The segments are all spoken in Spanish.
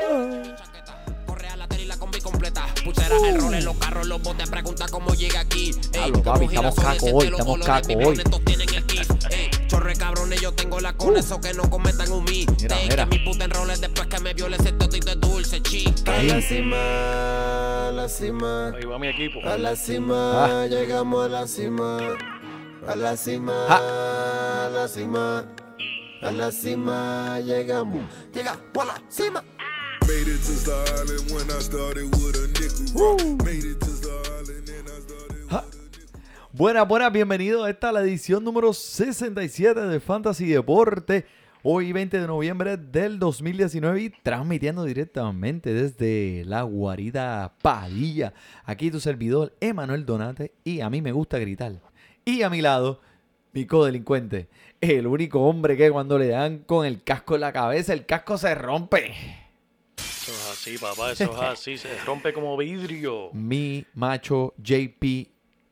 A la tele y la combi completa. Pulsera, el rol en los carros, los botes, pregunta cómo llega aquí. Ey, papi, estamos caco hoy, estamos colores, caco hoy. chorre cabrones, yo tengo la con eso que no cometan un mi. Mira, mira. mi puta enroles después que me viole ese totito es dulce, chica. A la cima, a la cima, Ahí va mi equipo. a la cima, Ah. llegamos a la cima. A la cima, a la cima, a la cima, llegamos. Llegamos a la cima. Made it to Star Island when I started with a nickel rock. Made it to Star Island and I started Buenas, buenas, bienvenidos a esta la edición número 67 de Fantasy Deporte. Hoy 20 de noviembre del 2019 y transmitiendo directamente desde la guarida Padilla. Aquí tu servidor Emanuel Donate y a mí me gusta gritar. Y a mi lado, mi codelincuente, el único hombre que cuando le dan con el casco en la cabeza, el casco se rompe. Eso es así, papá, eso es así. Se rompe como vidrio. Mi macho JP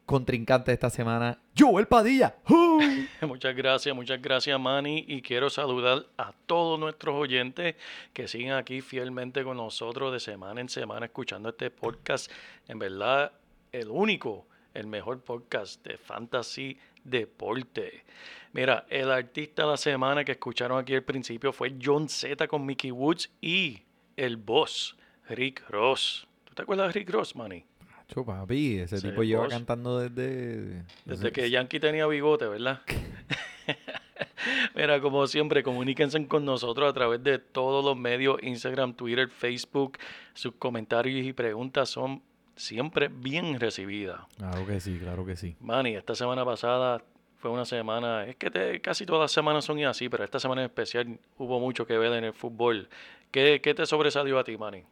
contrincante de esta semana, Joel Padilla. ¡Uh! Muchas gracias, muchas gracias, Manny. Y quiero saludar a todos nuestros oyentes que siguen aquí fielmente con nosotros de semana en semana escuchando este podcast. En verdad, el único, el mejor podcast de fantasy deporte. Mira, el artista de la semana que escucharon aquí al principio fue John Z con Mickey Woods y el boss, Rick Ross. ¿Tú te acuerdas de Rick Ross, Manny? Cho, papi, ese tipo lleva boss. cantando desde... Desde que Yankee tenía bigote, ¿verdad? Mira, como siempre, comuníquense con nosotros a través de todos los medios, Instagram, Twitter, Facebook. Sus comentarios y preguntas son siempre bien recibidas. Claro que sí, claro que sí. Manny, esta semana pasada fue una semana, es que te- casi todas las semanas son así, pero esta semana en especial hubo mucho que ver en el fútbol. ¿Qué, qué te sobresalió a ti, Manny?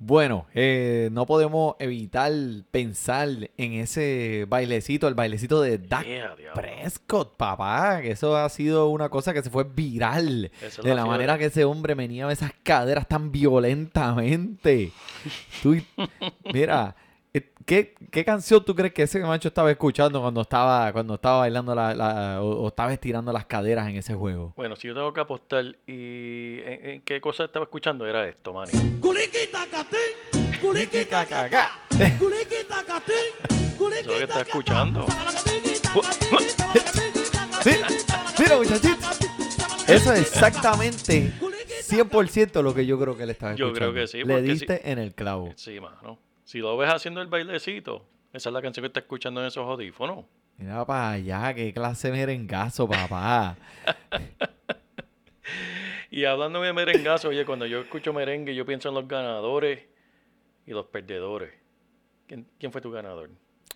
Bueno, eh, no podemos evitar pensar en ese bailecito, el bailecito de Dak Yeah. Prescott, papá, que eso ha sido una cosa que se fue viral. De la manera que ese hombre meneaba esas caderas tan violentamente. Tú mira, ¿qué, qué canción tú crees que ese macho estaba escuchando cuando estaba, cuando estaba bailando la, la- o, o estaba estirando las caderas en ese juego? Bueno, si yo tengo que apostar y en, en qué cosa estaba escuchando era esto, Manny. Eso es lo que está escuchando. Mira, mira, muchachitos. Eso es exactamente 100% lo que yo creo que él estaba Yo escuchando. creo que sí, Le diste en el clavo. Sí, mano. Si lo ves haciendo el bailecito, esa es la canción que está escuchando en esos audífonos. Mira para allá, qué clase de merengazo, papá. Y hablando de merengazo, oye, cuando yo escucho merengue, yo pienso en los ganadores y los perdedores. ¿Quién, quién fue tu ganador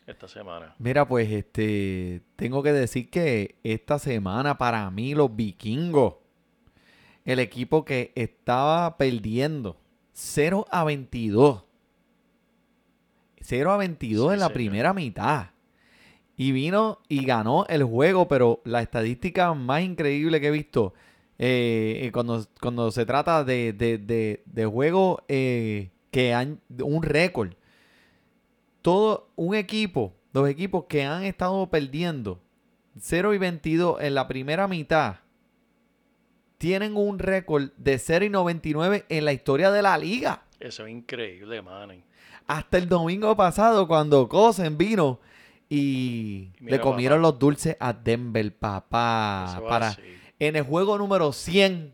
esta semana? Mira, pues este, tengo que decir que esta semana para mí los vikingos, el equipo que estaba perdiendo 0 a 22. 0 a 22 Sí, en la señor. primera mitad. Y vino y ganó el juego, pero la estadística más increíble que he visto eh, eh, cuando, cuando se trata de, de, de, de juegos eh, que han un récord. Todo un equipo, los equipos que han estado perdiendo 0 y 22 en la primera mitad, tienen un récord de 0 y 99 en la historia de la liga. Eso es increíble, man. Hasta el domingo pasado, cuando Cosen vino y le comieron papá. los dulces a Denver, papá. Para, así. en el juego número 100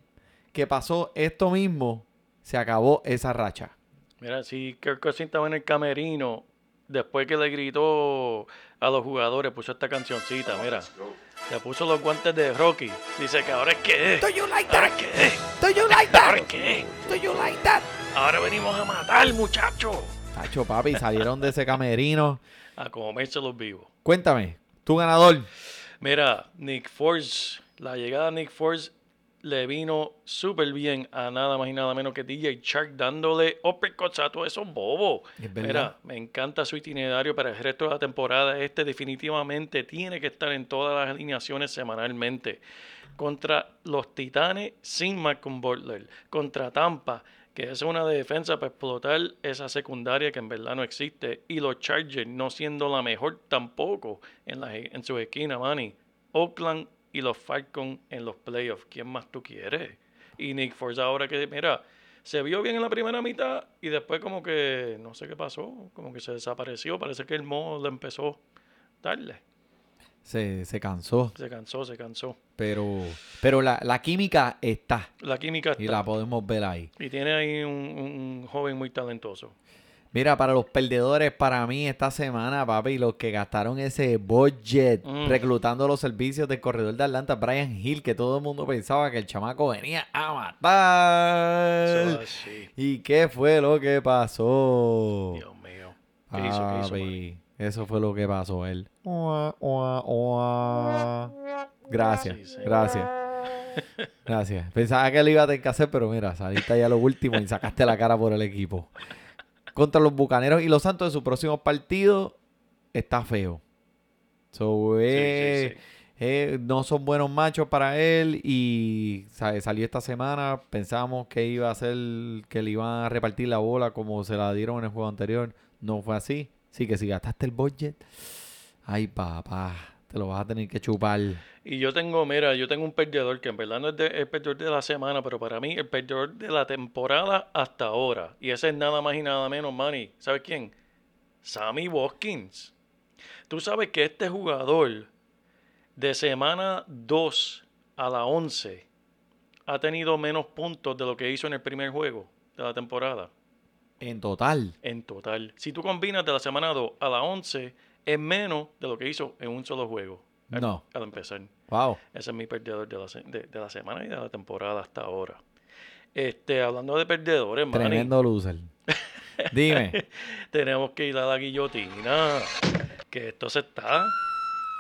que pasó esto mismo, se acabó esa racha. Mira, si Kirk Cousins estaba en el camerino, después que le gritó a los jugadores, puso esta cancioncita, mira. Le puso los guantes de Rocky. Dice que ahora es que. Do you like ¿Ahora es que? Do you like ¿Ahora es que? Do you like that? Ahora venimos a matar, muchacho. Tacho, papi, salieron de ese camerino. A comerse los vivos. Cuéntame, tu ganador. Mira, Nick Force, la llegada de Nick Force le vino súper bien a nada más y nada menos que DJ Shark dándole uppercuts a todos esos bobos. Es. Mira, me encanta su itinerario para el resto de la temporada. Este definitivamente tiene que estar en todas las alineaciones semanalmente. Contra los Titanes sin Malcolm Butler. Contra Tampa, que es una defensa para explotar esa secundaria que en verdad no existe. Y los Chargers no siendo la mejor tampoco en, las en sus esquinas, Manny. Oakland y los Falcons en los playoffs. ¿Quién más tú quieres? Y Nick Foles ahora que, mira, se vio bien en la primera mitad y después como que, no sé qué pasó, como que se desapareció. Parece que el modo le empezó a darle. Se, se cansó. Se cansó, se cansó. Pero, pero la, la química está. La química Y está. la podemos ver ahí. Y tiene ahí un, un joven muy talentoso. Mira, para los perdedores, para mí esta semana, papi, los que gastaron ese budget Mm. reclutando los servicios del corredor de Atlanta, Brian Hill, que todo el mundo pensaba que el chamaco venía a matar. ¿Y qué fue lo que pasó? Dios mío. ¿Qué hizo? ¿Qué hizo? Eso fue lo que pasó él. Gracias, Sí, gracias. Gracias. Pensaba que lo iba a tener que hacer, pero mira, saliste ahí a lo último y sacaste la cara por el equipo. Contra los Bucaneros y los Santos en su próximo partido está feo. So, eh, sí, sí. eh, no son buenos machos para él y salió esta semana. Pensábamos que iba a ser que le iban a repartir la bola como se la dieron en el juego anterior. No fue así. Así que si gastaste el budget, ay papá, te lo vas a tener que chupar. Y yo tengo, mira, yo tengo un perdedor que en verdad no es de- el perdedor de la semana, pero para mí el perdedor de la temporada hasta ahora. Y ese es nada más y nada menos, Manny. ¿Sabes quién? Sammy Watkins. Tú sabes que este jugador de semana 2 a la 11 ha tenido menos puntos de lo que hizo en el primer juego de la temporada. En total. En total. Si tú combinas de la semana 2 a la 11, es menos de lo que hizo en un solo juego. Al- No. Al empezar. Wow. Ese es mi perdedor de la, de la semana y de la temporada hasta ahora. Este, hablando de perdedores, Manny, Tremendo loser. Dime, tenemos que ir a la guillotina. Que esto se está.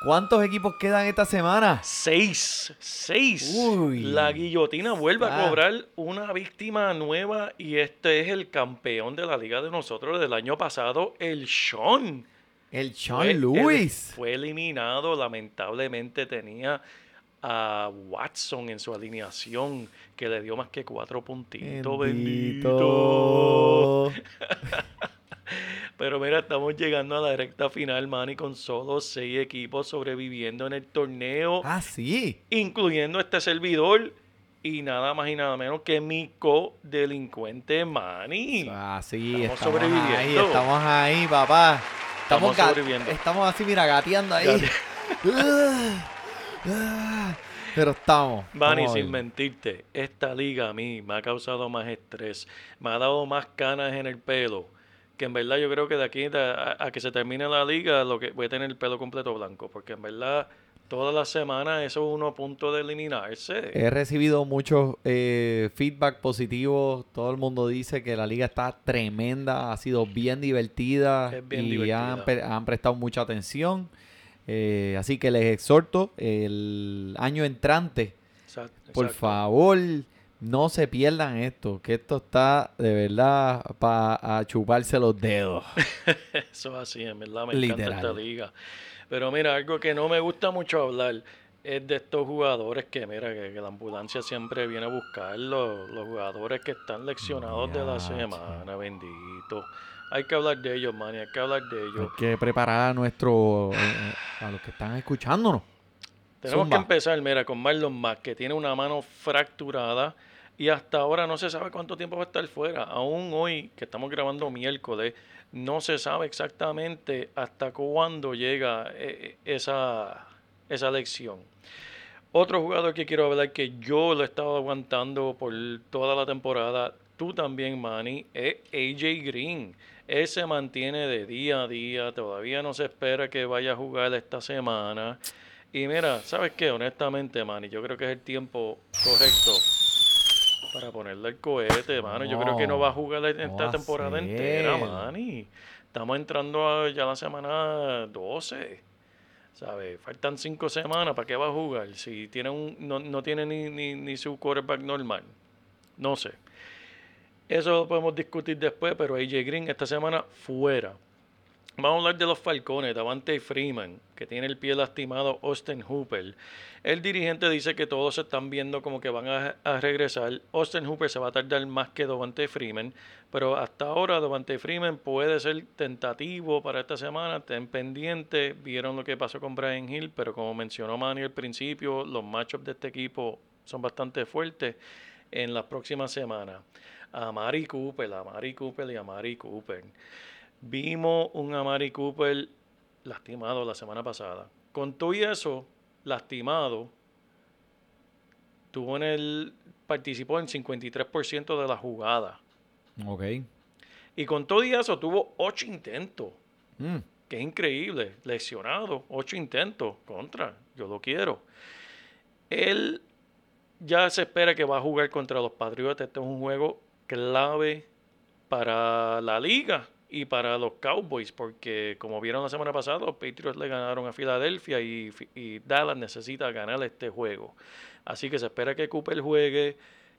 ¿Cuántos equipos quedan esta semana? Seis. Seis. Uy. La guillotina vuelve Ah. a cobrar una víctima nueva y este es el campeón de la liga de nosotros del año pasado, el Sean. El Sean Fue- él Lewis. Fue eliminado, lamentablemente tenía a Watson en su alineación, que le dio más que cuatro puntitos, bendito. Bendito. Pero mira, estamos llegando a la recta final, Manny, con solo seis equipos sobreviviendo en el torneo, Ah, sí. incluyendo este servidor y nada más y nada menos que mi co-delincuente Manny. Ah, sí, Estamos estamos, ahí, sobreviviendo. estamos ahí, papá. Estamos, Estamos sobreviviendo. estamos así, mira, gateando ahí. Ah, ah, Pero estamos. A sin mentirte, esta liga a mí me ha causado más estrés, me ha dado más canas en el pelo, que en verdad yo creo que de aquí a, a que se termine la liga lo que voy a tener el pelo completo blanco, porque en verdad todas las semanas eso es uno a punto de eliminarse. He recibido muchos eh, feedback positivos. Todo el mundo dice que la liga está tremenda, ha sido bien divertida bien y divertida. Han, pre- han prestado mucha atención. Eh, así que les exhorto el año entrante, Exacto, por exacto. favor, no se pierdan esto, que esto está de verdad para chuparse los dedos. Eso es así, en verdad me encanta Literal. esta liga. Pero mira, algo que no me gusta mucho hablar es de estos jugadores que, mira, que, que la ambulancia siempre viene a buscar, los, los jugadores que están leccionados de la semana, bendito. Hay que hablar de ellos, man, hay que hablar de Hay ellos. que preparar a nuestro, eh, a los que están escuchándonos. Tenemos Zumba. que empezar, mira, con Marlon Mack, que tiene una mano fracturada y hasta ahora no se sabe cuánto tiempo va a estar fuera. Aún hoy, que estamos grabando miércoles, no se sabe exactamente hasta cuándo llega eh, esa, esa lección. Otro jugador que quiero hablar que yo lo he estado aguantando por toda la temporada, tú también, Manny, es AJ Green. Él se mantiene de día a día, todavía no se espera que vaya a jugar esta semana. Y mira, ¿sabes qué? Honestamente, Manny, yo creo que es el tiempo correcto para ponerle el cohete, mano. Yo creo que no va a jugar esta temporada entera. Manny. Estamos entrando a ya la semana 12. ¿Sabes? Faltan cinco semanas, ¿para qué va a jugar? Si tiene un, no, no tiene ni, ni, ni su quarterback normal. No sé. Eso lo podemos discutir después, pero AJ Green esta semana fuera. Vamos a hablar de los Falcones, Davante Freeman, que tiene el pie lastimado, Austin Hooper. El dirigente dice que todos se están viendo como que van a, a regresar. Austin Hooper se va a tardar más que Davante Freeman, pero hasta ahora Davante Freeman puede ser tentativo para esta semana. Estén pendientes, vieron lo que pasó con Brian Hill, pero como mencionó Manny al principio, los matchups de este equipo son bastante fuertes en las próximas semanas. A Mari Cooper, a Mari Cooper y a Mari Cooper. Vimos un Amari Cooper lastimado la semana pasada. Con todo y eso, lastimado, tuvo en el, participó en 53% de la jugada. Ok. Y con todo y eso, tuvo 8 intentos. Mm. Que es increíble. Lesionado, 8 intentos. Contra, yo lo quiero. Él ya se espera que va a jugar contra los Patriotas. Este es un juego clave para la liga y para los Cowboys, porque como vieron la semana pasada, los Patriots le ganaron a Filadelfia y, y Dallas necesita ganar este juego. Así que se espera que Cooper juegue.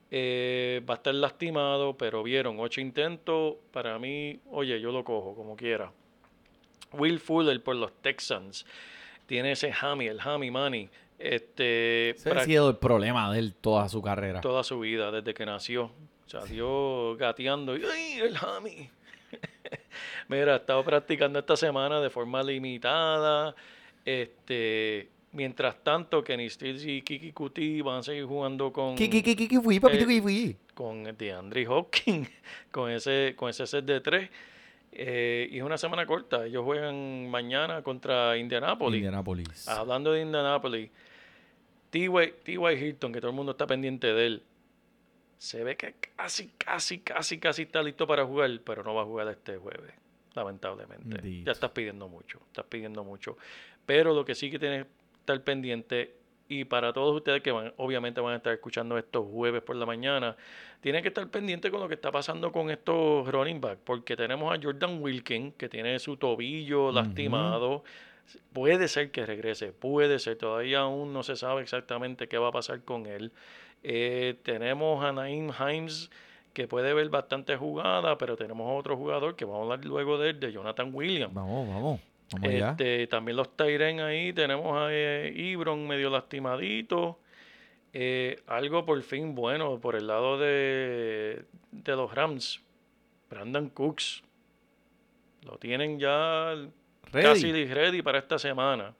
eh, va a estar lastimado, pero vieron ocho intentos. Para mí, oye, yo lo cojo como quiera. Will Fuller por los Texans. Tiene ese hammy, el hammy money. Este, Ese ha sido el problema de él toda su carrera. toda su vida, desde que nació. Salió gateando y ¡ay, el hammy! Mira, he estado practicando esta semana de forma limitada. Este, mientras tanto, Kenny Stills y Kiki Kuti van a seguir jugando con, ¿Qué, qué, qué, qué, qué fui, papito, Eh, qué fui? con DeAndre Hopkins, con ese, con ese set de tres. Eh, y es una semana corta. Ellos juegan mañana contra Indianapolis. Indianapolis. Hablando de Indianapolis. T.Y. Hilton, que todo el mundo está pendiente de él, se ve que casi, casi, casi, casi está listo para jugar, pero no va a jugar este jueves, lamentablemente. Indeed. Ya estás pidiendo mucho, estás pidiendo mucho. Pero lo que sí que tienes que estar pendiente, y para todos ustedes que van, obviamente van a estar escuchando estos jueves por la mañana, tienen que estar pendientes con lo que está pasando con estos running back, porque tenemos a Jordan Wilkins, que tiene su tobillo lastimado. Puede ser que regrese, puede ser, todavía aún no se sabe exactamente qué va a pasar con él. Eh, tenemos a Naim Himes, que puede ver bastante jugada, pero tenemos otro jugador que vamos a hablar luego de él, de Jonathan Williams. Vamos, vamos. Este, también los Tyren ahí, tenemos a eh, Ibron medio lastimadito. Eh, algo por fin bueno por el lado de, de los Rams. Brandon Cooks. Lo tienen ya Ready. casi ready para esta semana.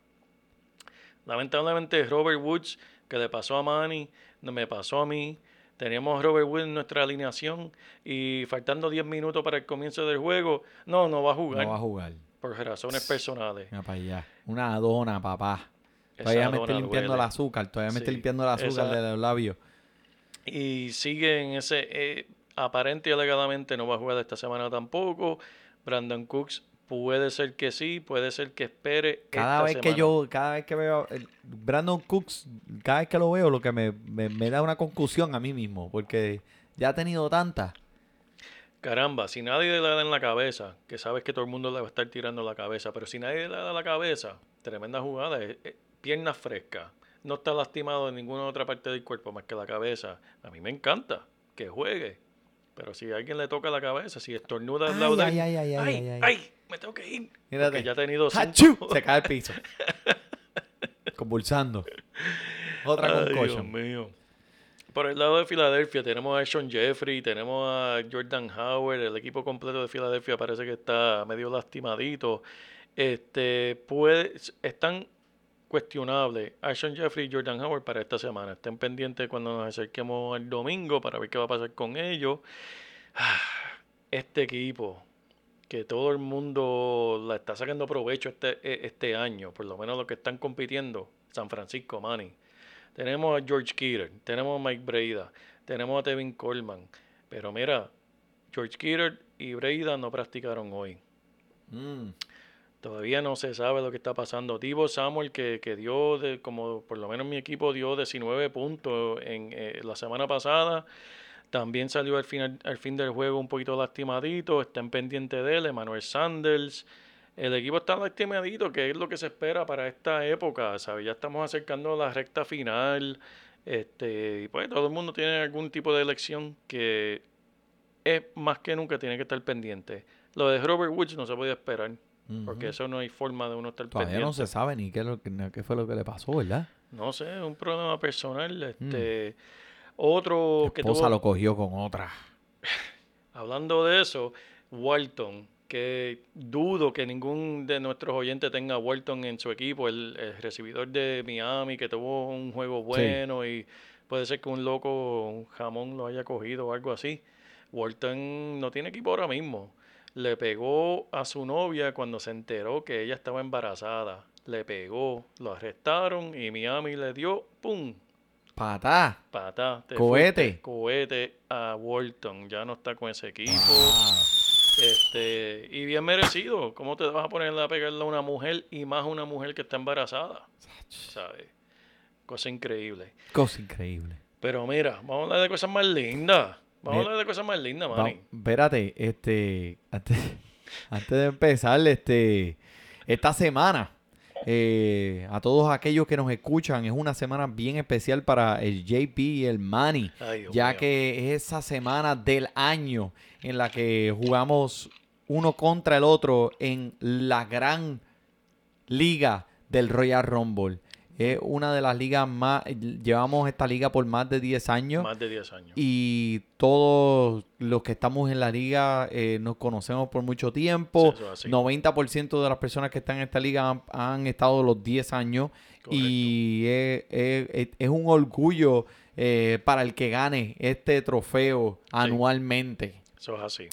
Lamentablemente Robert Woods, que le pasó a Manny, no me pasó a mí. Teníamos a Robert Woods en nuestra alineación y faltando 10 minutos para el comienzo del juego, no, no va a jugar No va a jugar. por razones personales. Mira para allá. Una dona, papá. Esa Todavía me estoy limpiando el azúcar. Todavía me estoy limpiando el azúcar esa- de los labios. Y sigue en ese, eh, aparente y alegadamente no va a jugar esta semana tampoco. Brandon Cooks puede ser que sí, puede ser que espere. Cada esta vez que yo, cada vez que veo el- Brandon Cooks, cada vez que lo veo, lo que me, me, me da una concusión a mí mismo, porque ya ha tenido tantas. Caramba, si nadie le da en la cabeza, que sabes que todo el mundo le va a estar tirando la cabeza, pero si nadie le da la cabeza, tremenda jugada, eh, eh, pierna fresca, no está lastimado en ninguna otra parte del cuerpo más que la cabeza. A mí me encanta que juegue, pero si a alguien le toca la cabeza, si estornuda lado de ay, ay, ay, ay, ay, ay. me tengo que ir. Mírate. Ya ha tenido. Se cae al piso. Convulsando. Otra Ay, Dios mío. Por el lado de Filadelfia tenemos a Sean Jeffrey, tenemos a Jordan Howard, el equipo completo de Filadelfia parece que está medio lastimadito. Este, puede, están cuestionables a Sean Jeffrey y Jordan Howard para esta semana. Estén pendientes cuando nos acerquemos al domingo para ver qué va a pasar con ellos. Este equipo, que todo el mundo la está sacando provecho este, e- este año, por lo menos los que están compitiendo, San Francisco, Manny. Tenemos a George Kittle, tenemos a Mike Breida, tenemos a Tevin Coleman. Pero mira, George Kittle y Breida no practicaron hoy. Mm. Todavía no se sabe lo que está pasando. Divo Samuel, que, que dio, de, como por lo menos mi equipo dio 19 puntos en eh, la semana pasada. También salió al, final, al fin del juego un poquito lastimadito. Estén pendientes de él. Emmanuel Sanders. El equipo está lastimadito, que es lo que se espera para esta época, ¿sabes? Ya estamos acercando a la recta final. Este, y pues todo el mundo tiene algún tipo de elección que es más que nunca tiene que estar pendiente. Lo de Robert Woods no se podía esperar, porque eso no hay forma de uno estar Todavía pendiente. no se sabe ni qué, es lo qué fue lo que le pasó, ¿verdad? No sé, es un problema personal. Este, Otro que Esposa tuvo, lo cogió con otra. hablando de eso, Walton, que dudo que ningún de nuestros oyentes tenga a Walton en su equipo, el, el recibidor de Miami, que tuvo un juego bueno y puede ser que un loco, un jamón lo haya cogido o algo así. Walton no tiene equipo ahora mismo. Le pegó a su novia cuando se enteró que ella estaba embarazada. Le pegó, lo arrestaron y Miami le dio, ¡pum! Patá. Patá. te Cohete. fuiste, Cohete a Walton. Ya no está con ese equipo. Ah. Este, y bien merecido. ¿Cómo te vas a poner a pegarle a una mujer y más a una mujer que está embarazada? ¿Sabes? Cosa increíble. Cosa increíble. Pero mira, vamos a hablar de cosas más lindas. Vamos a hablar de cosas más lindas, mani. espérate, este, antes, antes de empezar, este, esta semana, eh, a todos aquellos que nos escuchan, es una semana bien especial para el JP y el Manny, Ay, ya mío. que es esa semana del año en la que jugamos uno contra el otro en la gran liga del Royal Rumble. Es una de las ligas más, llevamos esta liga por más de 10 años. Más de 10 años. Y todos los que estamos en la liga eh, nos conocemos por mucho tiempo. Sí, eso es así. 90% de las personas que están en esta liga han, han estado los 10 años. Y es, es- es- es un orgullo eh, para el que gane este trofeo anualmente. Eso es así.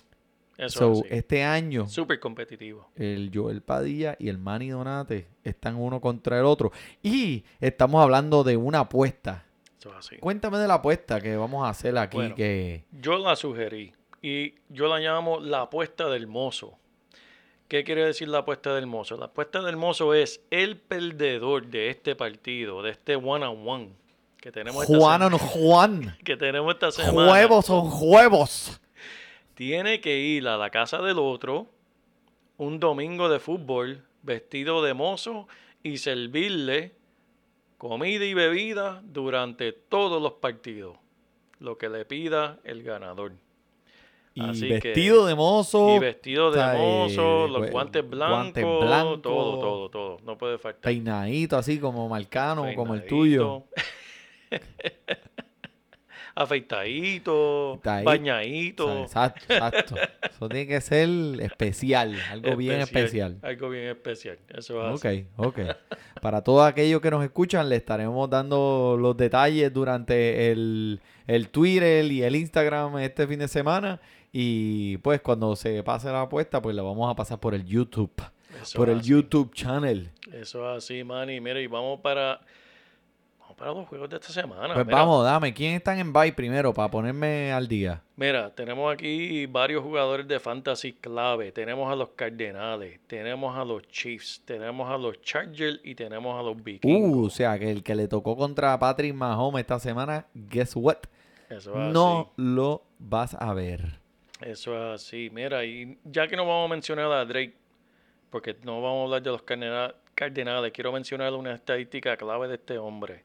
Eso So, es este año, Súper competitivo. el Joel Padilla y el Manny Donate están uno contra el otro. Y estamos hablando de una apuesta. Eso es así. Cuéntame de la apuesta que vamos a hacer aquí. Bueno. que Yo la sugerí y yo la llamo la apuesta del mozo. ¿Qué quiere decir la apuesta del mozo? La apuesta del mozo es el perdedor de este partido, de este one on one que tenemos esta, Juan sema- on Juan. que tenemos esta semana. Huevos son huevos. Tiene que ir a la casa del otro un domingo de fútbol vestido de mozo y servirle comida y bebida durante todos los partidos. Lo que le pida el ganador. Y Así que- vestido de mozo. Y vestido de sea, mozo, eh, los gue- guantes blancos, guantes blancos, todo, todo, todo. No puede faltar. Peinadito así como marcano, como el Peinadito, tuyo. Afeitadito, ahí. bañadito. Exacto, exacto. Eso tiene que ser especial, algo bien especial. Algo bien especial. Eso es Ok, así. ok. Para todos aquellos que nos escuchan, le estaremos dando los detalles durante el, el Twitter y el Instagram este fin de semana. Y pues cuando se pase la apuesta, pues la vamos a pasar por el YouTube. Eso por el así. YouTube channel. Eso es así, Manny. Mira, y vamos para. Vamos para los juegos de esta semana. Pues Mira, vamos, dame. ¿Quién están en bye primero para ponerme al día? Mira, tenemos aquí varios jugadores de fantasy clave. Tenemos a los Cardenales, tenemos a los Chiefs, tenemos a los Chargers y tenemos a los Vikings. Uh, o sea, que el que le tocó contra Patrick Mahomes esta semana, guess what? Eso es No lo vas a ver. Eso es así. Mira, y ya que no vamos a mencionar a Drake, porque no vamos a hablar de los Cardena- Cardenales, quiero mencionar una estadística clave de este hombre.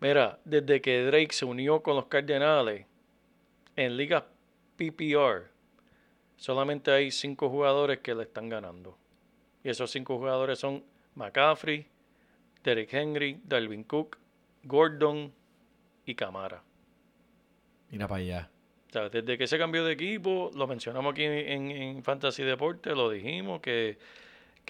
Mira, desde que Drake se unió con los Cardenales en ligas PPR, solamente hay cinco jugadores que le están ganando. Y esos cinco jugadores son McCaffrey, Derrick Henry, Dalvin Cook, Gordon y Camara. Mira para allá. O sea, desde que se cambió de equipo, lo mencionamos aquí en, en Fantasy Deporte, lo dijimos, que,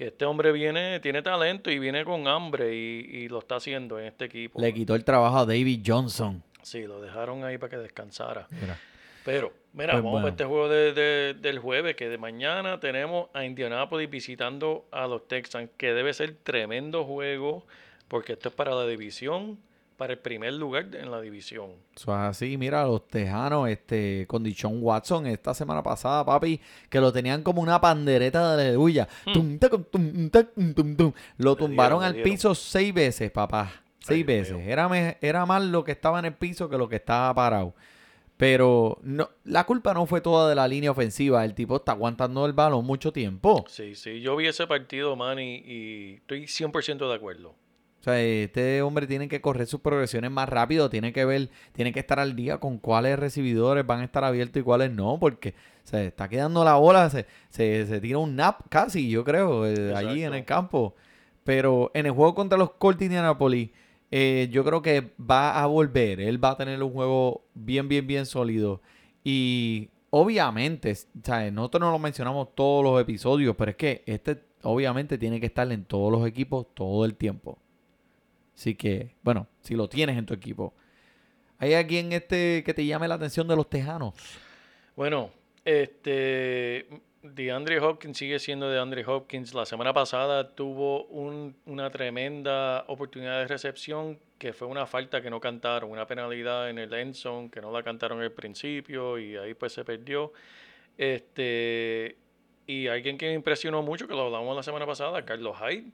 que este hombre viene, tiene talento y viene con hambre y, y lo está haciendo en este equipo. Le quitó el trabajo a David Johnson. Sí, lo dejaron ahí para que descansara. Mira. Pero, mira, Pues vamos bueno. para este juego de, de- del jueves, que de mañana tenemos a Indianapolis visitando a los Texans, que debe ser tremendo juego, porque esto es para la división, para el primer lugar en la división. Eso es así, mira, los tejanos, este, con Dichon Watson esta semana pasada, papi, que lo tenían como una pandereta de aleluya. Lo Hmm. Le tumbaron al piso seis veces, papá. Seis veces. Era, me- era más lo que estaba en el piso que lo que estaba parado. Pero no, la culpa no fue toda de la línea ofensiva. El tipo está aguantando el balón mucho tiempo. Sí, sí, yo vi ese partido, Manny, y estoy 100% de acuerdo. O sea, este hombre tiene que correr sus progresiones más rápido, tiene que ver, tiene que estar al día con cuáles recibidores van a estar abiertos y cuáles no, porque se está quedando la bola, se, se, se tira un nap casi, yo creo, eh, allí en el campo. Pero en el juego contra los Colts de Indianapolis, eh, yo creo que va a volver, él va a tener un juego bien, bien, bien sólido. Y obviamente, ¿sabes? nosotros no lo mencionamos todos los episodios, pero es que este obviamente tiene que estar en todos los equipos todo el tiempo. Así que, bueno, si lo tienes en tu equipo. ¿Hay alguien este que te llame la atención de los tejanos? Bueno, este, DeAndre Hopkins sigue siendo DeAndre Hopkins. La semana pasada tuvo un- una tremenda oportunidad de recepción que fue una falta que no cantaron, una penalidad en el end que no la cantaron al principio y ahí pues se perdió. Este, y alguien que me impresionó mucho, que lo hablamos la semana pasada, Carlos Hyde.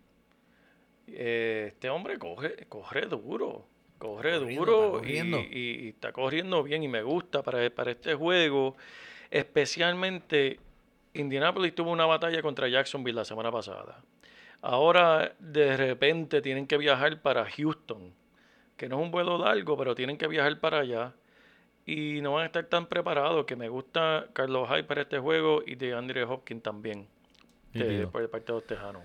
Eh, este hombre coge, corre duro, corre Corriendo, duro. Y, y- y está corriendo bien y me gusta para, para este juego. Especialmente, Indianapolis tuvo una batalla contra Jacksonville la semana pasada. Ahora de repente tienen que viajar para Houston, que no es un vuelo largo, pero tienen que viajar para allá. Y no van a estar tan preparados, que me gusta Carlos Hyde para este juego y de Andre Hopkins también, de- Nítido. por parte de los Tejanos.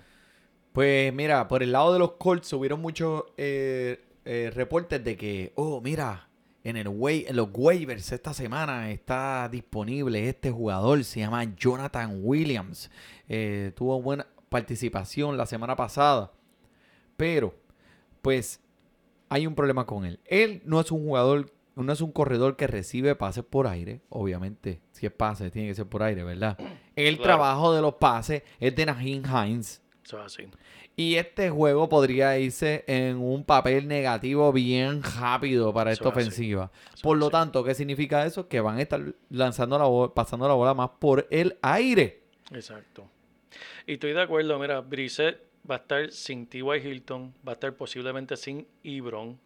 Pues mira, por el lado de los Colts hubieron muchos eh, eh, reportes de que, oh, mira, en, el en los waivers esta semana está disponible este jugador, se llama Jonathan Williams. Eh, tuvo buena participación la semana pasada, pero pues hay un problema con él. Él no es un jugador, no es un corredor que recibe pases por aire, obviamente. Si es pase, tiene que ser por aire, ¿verdad? El Claro. trabajo de los pases es de Naheem Hines. Eso es así. Y este juego podría irse en un papel negativo bien rápido para esta Eso ofensiva. Por lo así. tanto, ¿qué significa eso? Que van a estar lanzando la bola, pasando la bola más por el aire. Exacto. Y estoy de acuerdo, mira, Brissett va a estar sin T.Y. Hilton, va a estar posiblemente sin Ibron.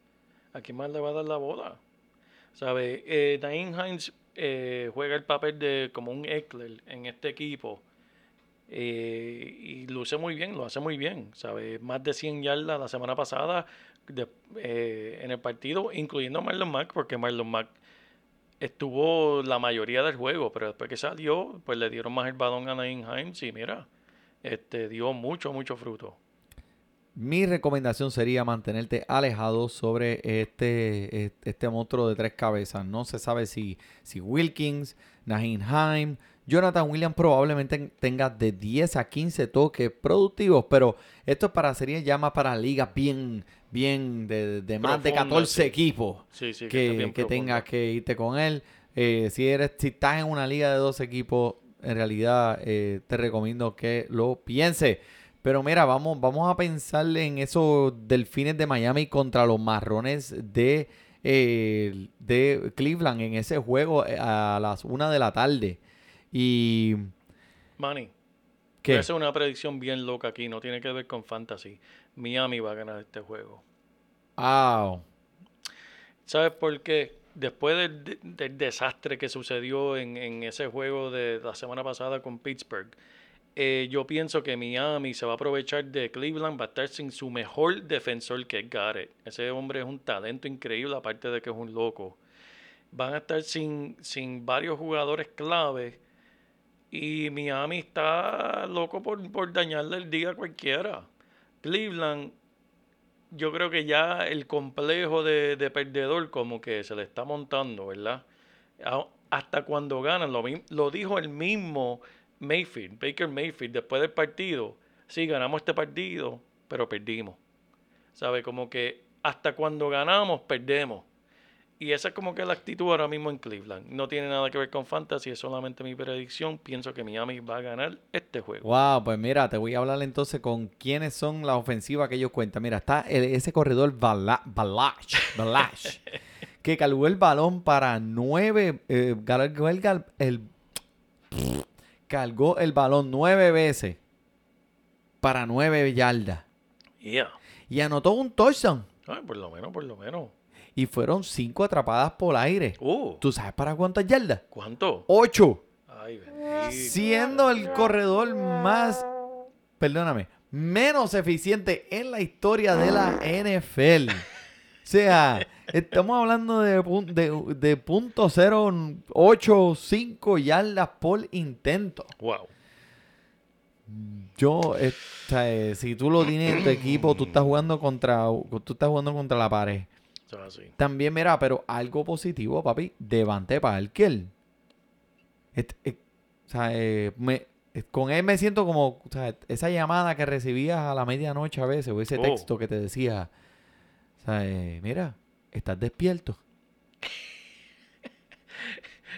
¿A quién más le va a dar la bola? ¿Sabe? Eh, Naeem Hines eh, juega el papel de como un Eckler en este equipo. Eh, y luce muy bien, lo hace muy bien. ¿Sabe? Más de 100 yardas la semana pasada eh, en el partido, incluyendo a Marlon Mack, porque Marlon Mack estuvo la mayoría del juego, pero después que salió, pues le dieron más el balón a Naeem Hines y mira, este dio mucho, mucho fruto. Mi recomendación sería mantenerte alejado sobre este, este, este monstruo de tres cabezas. No se sabe si, si Wilkins, Naheem Hines, Jonathan Williams probablemente tenga de 10 a 15 toques productivos, pero esto es para series ya más para ligas bien, bien de, de más de Profundas, 14 sí. equipos Sí, sí, que, que, que tengas que irte con él. Eh, si eres, si estás en una liga de dos equipos, en realidad eh, te recomiendo que lo pienses. Pero mira, vamos, vamos a pensar en esos delfines de Miami contra los marrones de, eh, de Cleveland en ese juego eh, a las una de la tarde. Y Manny, voy ¿qué? a hacer una predicción bien loca aquí, no tiene que ver con fantasy. Miami va a ganar este juego. Ah, ¿Sabes por qué? Después del, de- del desastre que sucedió en, en ese juego de la semana pasada con Pittsburgh, eh, yo pienso que Miami se va a aprovechar de Cleveland, va a estar sin su mejor defensor que es Garrett. Ese hombre es un talento increíble, aparte de que es un loco. Van a estar sin, sin varios jugadores clave y Miami está loco por, por dañarle el día a cualquiera. Cleveland yo creo que ya el complejo de, de perdedor como que se le está montando, ¿verdad? Hasta cuando ganan, lo, lo dijo el mismo Mayfield, Baker Mayfield, después del partido. Sí, ganamos este partido, pero perdimos. ¿Sabe? Como que hasta cuando ganamos, perdemos. Y esa es como que la actitud ahora mismo en Cleveland. No tiene nada que ver con fantasy, es solamente mi predicción. Pienso que Miami va a ganar este juego. Wow, pues mira, te voy a hablar entonces con quiénes son las ofensivas que ellos cuentan. Mira, está el- ese corredor Bala- Balach, Balach, que cargó el balón para nueve, eh, el, el- cargó el balón nueve veces para nueve yardas Yeah. y anotó un touchdown. Ay, por lo menos, por lo menos. y fueron cinco atrapadas por aire. Uh, ¿Tú sabes para cuántas yardas? ¿cuánto? Ocho. Ay. Siendo el corredor más, perdóname, menos eficiente en la historia de la NFL. O sea, estamos hablando de, de, de punto cero ocho cinco yardas por intento. Wow. Yo, eh, o sea, eh, si tú lo tienes en tu equipo, tú estás jugando contra, tú estás jugando contra la pared. También, mira, pero algo positivo, papi. Devante Parker. Este, eh, o sea, eh, me- con él me siento como, o sea, esa llamada que recibías a la medianoche a veces, o ese Oh. texto que te decía, eh, mira, estás despierto.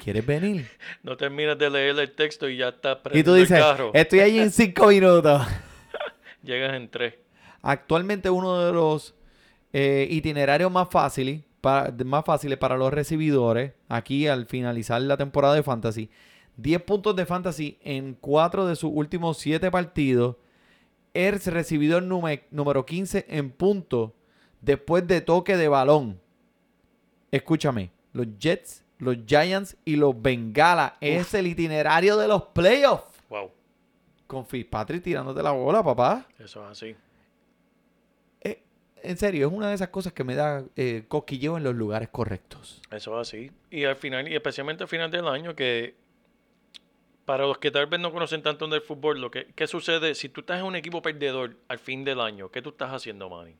¿Quieres venir? No terminas de leer el texto y ya estás Y tú dices, el carro. estoy allí en cinco minutos. Llegas en tres. Actualmente uno de los eh, itinerarios más fáciles, para, más fáciles para los recibidores, aquí al finalizar la temporada de Fantasy, 10 puntos de Fantasy en 4 de sus últimos 7 partidos. Es recibidor número 15 en puntos después de toque de balón. Escúchame, los Jets, los Giants y los Bengala es el itinerario de los playoffs. Wow. Con Fitzpatrick tirándote la bola, papá. Eso es así. Eh, en serio, es una de esas cosas que me da eh, cosquilleo en los lugares correctos. Eso es así. Y al final, y especialmente al final del año, que para los que tal vez no conocen tanto del fútbol, lo que ¿qué sucede si tú estás en un equipo perdedor al fin del año? ¿Qué tú estás haciendo, Manny?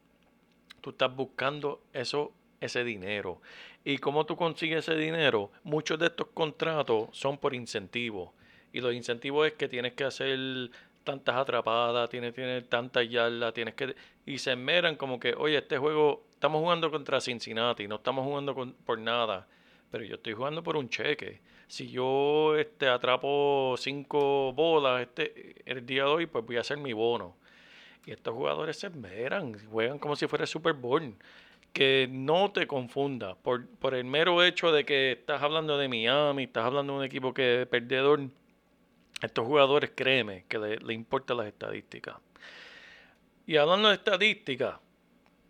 Tú estás buscando eso, ese dinero. ¿Y cómo tú consigues ese dinero? Muchos de estos contratos son por incentivos. Y los incentivos es que tienes que hacer tantas atrapadas, tienes, tienes tantas yardas, tienes que... Y se esmeran como que, oye, este juego, estamos jugando contra Cincinnati, no estamos jugando con- por nada, pero yo estoy jugando por un cheque. Si yo este, atrapo cinco bolas este, el día de hoy, pues voy a hacer mi bono. Y estos jugadores se esmeran, juegan como si fuera Super Bowl. Que no te confunda por, por el mero hecho de que estás hablando de Miami, estás hablando de un equipo que es perdedor. Estos jugadores, créeme, que le, le importan las estadísticas. Y hablando de estadísticas,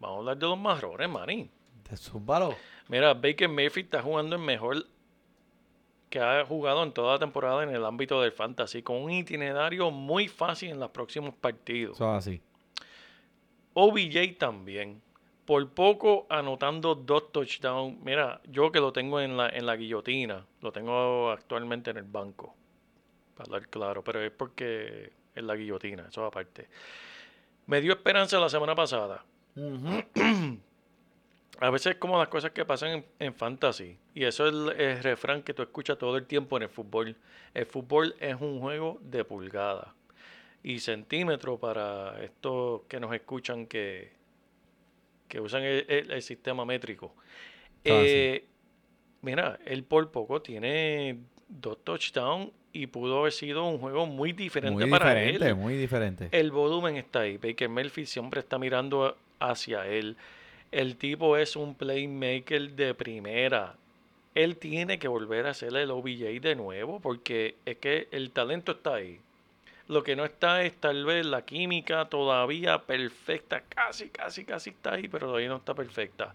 vamos a hablar de los marrones, manín. De zúmbalo. Mira, Baker Mayfield está jugando el mejor que ha jugado en toda la temporada en el ámbito del fantasy, con un itinerario muy fácil en los próximos partidos. Eso así. OBJ también. Por poco anotando dos touchdowns. Mira, yo que lo tengo en la, en la guillotina, lo tengo actualmente en el banco. Para hablar claro, pero es porque es la guillotina, eso aparte. Me dio esperanza la semana pasada. A veces como las cosas que pasan en, en fantasy. Y eso es el, el refrán que tú escuchas todo el tiempo en el fútbol. El fútbol es un juego de pulgada y centímetro para estos que nos escuchan que, que usan el, el- el sistema métrico. Ah, sí. Eh, mira, él por poco tiene dos touchdowns y pudo haber sido un juego muy diferente Muy para diferente, él. muy diferente. El volumen está ahí. Baker Mayfield siempre está mirando hacia él. El tipo es un playmaker de primera. Él tiene que volver a hacer el OBJ de nuevo porque es que el talento está ahí. Lo que no está es tal vez la química todavía perfecta. Casi, casi, casi está ahí, pero todavía no está perfecta.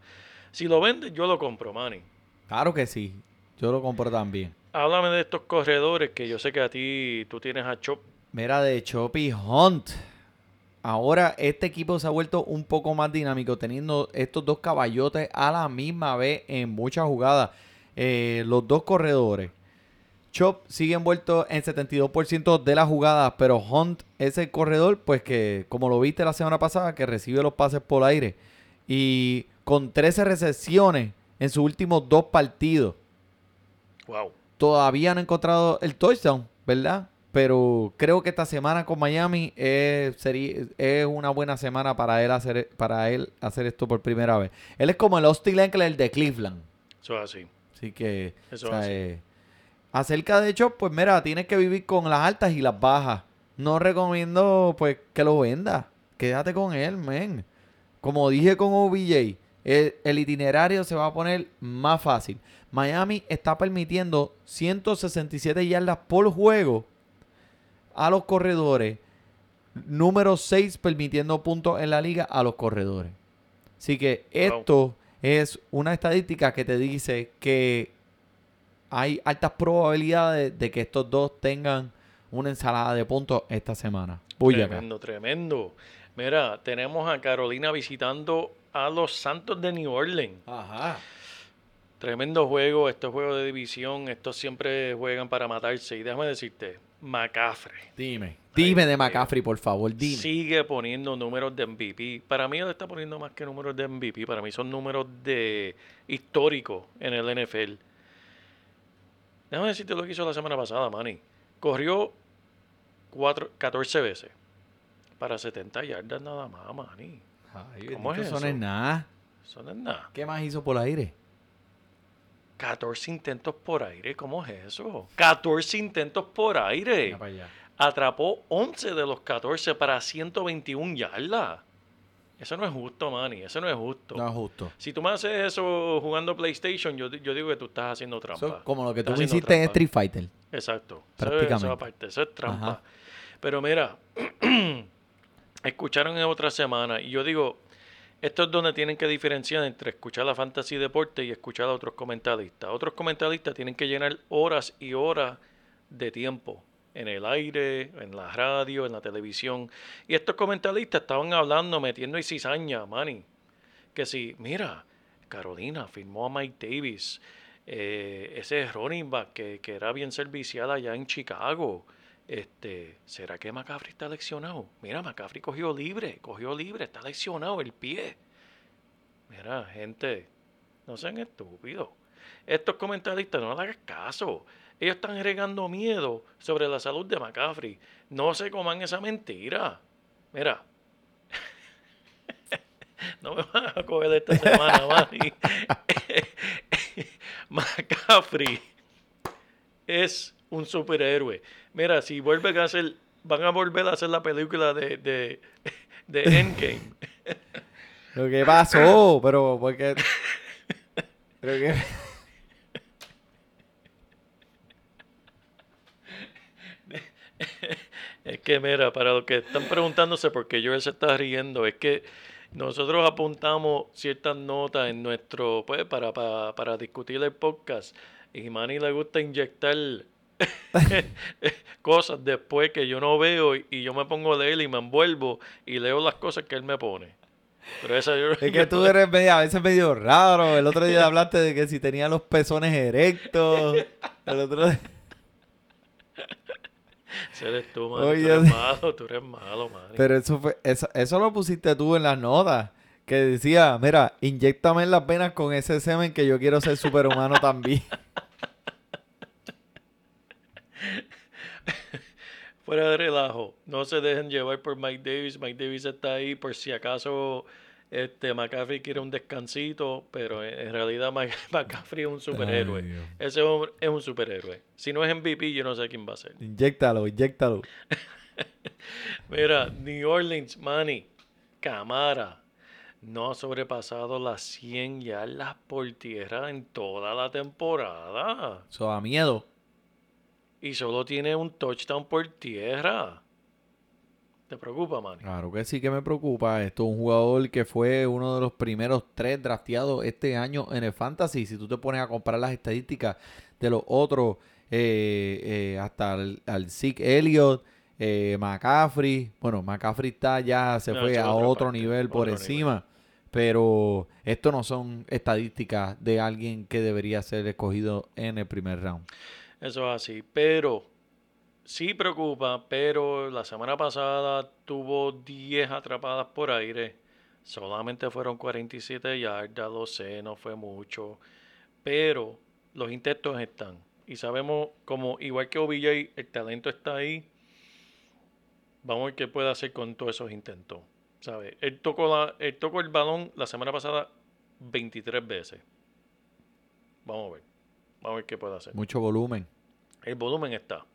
Si lo vende, yo lo compro, Manny. Claro que sí. Yo lo compro también. Háblame de estos corredores que yo sé que a ti tú tienes a Chop. Mira, de Choppy Hunt. Ahora este equipo se ha vuelto un poco más dinámico, teniendo estos dos caballotes a la misma vez en muchas jugadas. Eh, los dos corredores. Chop sigue envuelto en 72% de las jugadas, pero Hunt es el corredor, pues que, como lo viste la semana pasada, que recibe los pases por aire. Y con 13 recepciones en sus últimos dos partidos Wow. todavía no he encontrado el touchdown, ¿verdad? Pero creo que esta semana con Miami es, sería, es una buena semana para él, hacer, para él hacer esto por primera vez. Él es como el Austin Eckler de Cleveland. Eso es así. Así que, Eso es así. eh, acerca de hecho, pues mira, tienes que vivir con las altas y las bajas. No recomiendo, pues, que lo venda. Quédate con él, men. Como dije con OBJ, el, el itinerario se va a poner más fácil. Miami está permitiendo 167 yardas por juego a los corredores. Número 6 permitiendo puntos en la liga a los corredores. Así que Wow. esto es una estadística que te dice que hay altas probabilidades de que estos dos tengan una ensalada de puntos esta semana. Tremendo, tremendo. Mira, tenemos a Carolina visitando a los Santos de New Orleans. Ajá. Tremendo juego, estos juegos de división, estos siempre juegan para matarse. Y déjame decirte, McCaffrey Dime. Dime de. McCaffrey, por favor, dime. sigue poniendo números de MVP. Para mí él está poniendo más que números de MVP, para mí son números de históricos en el NFL. Déjame decirte lo que hizo la semana pasada, Manny. Corrió cuatro, 14 veces para 70 yardas nada más, Manny. Ay, ¿Cómo es eso no es nada. Eso no es nada. ¿Qué más hizo por aire? 14 intentos por aire, ¿cómo es eso? 14 intentos por aire. Atrapó 11 de los 14 para 121 yardas. Eso no es justo, Manny. Eso no es justo. No es justo. Si tú me haces eso jugando PlayStation, yo, yo digo que tú estás haciendo trampa. Eso como lo que tú Estás hiciste en. Street Fighter. Exacto. Eso es- Prácticamente. Eso, aparte, eso es trampa. Ajá. Pero mira, escucharon en otra semana y yo digo, esto es donde tienen que diferenciar entre escuchar la fantasy deporte y escuchar a otros comentaristas. Otros comentaristas tienen que llenar horas y horas de tiempo en el aire, en la radio, en la televisión. Y estos comentaristas estaban hablando, metiendo y cizaña, Manny. Que si, mira, Carolina firmó a Mike Davis. eh, ese running back que, que era bien servicial allá en Chicago. Este, ¿será que McCaffrey está leccionado? Mira, McCaffrey cogió libre, cogió libre, está leccionado el pie. Mira, gente, no sean estúpidos. Estos comentaristas no le hagas caso. Ellos están agregando miedo sobre la salud de McCaffrey. No se coman esa mentira. Mira. No me van a coger esta semana, Manny. McCaffrey es un superhéroe. Mira, si vuelven a hacer, van a volver a hacer la película de, de, de Endgame. Lo que pasó, pero porque. Pero que. Es que, mira, para los que están preguntándose por qué Joel se está riendo, es que nosotros apuntamos ciertas notas en nuestro, pues, para, para, para discutir el podcast. Y Manny le gusta inyectar cosas después que yo no veo y, y yo me pongo a leer y me envuelvo y leo las cosas que él me pone. Pero esa yo, Es que tú eres medio, a veces medio raro. El otro día hablaste de que si tenía los pezones erectos. El otro día- Ese eres tú. Oye, tú eres malo, tú eres malo, Manny. Pero eso fue, eso, eso lo pusiste tú en las notas. Que decía, mira, inyectame en las venas con ese semen que yo quiero ser superhumano también. Fuera de relajo, no se dejen llevar por Mike Davis. Mike Davis está ahí por si acaso este McCaffrey quiere un descansito, pero en, realidad McCaffrey es un superhéroe. Ay. Ese hombre es un superhéroe. Si no es MVP, yo no sé quién va a ser. Inyéctalo, inyéctalo. Mira, New Orleans, Manny, Camara, no ha sobrepasado las 100 yardas por tierra en toda la temporada. Eso da miedo. Y solo tiene un touchdown por tierra. ¿Te preocupa, Manny? Claro que sí que me preocupa. Esto es un jugador que fue uno de los primeros tres drafteados este año en el Fantasy. Si tú te pones a comparar las estadísticas de los otros, eh, eh, hasta al, al Zeke Elliott, eh, McCaffrey. Bueno, McCaffrey está ya, se No, fue a otro nivel por otro encima. Pero esto no son estadísticas de alguien que debería ser escogido en el primer round. Eso es así. Pero sí preocupa, pero la semana pasada tuvo 10 atrapadas por aire. Solamente fueron 47 yardas, lo sé, no fue mucho. Pero los intentos están. Y sabemos, como igual que OBJ, el talento está ahí. Vamos a ver qué puede hacer con todos esos intentos. ¿Sabe? Él tocó, la, él tocó el balón la semana pasada 23 veces. Vamos a ver. Vamos a ver qué puede hacer. Mucho volumen. El volumen está.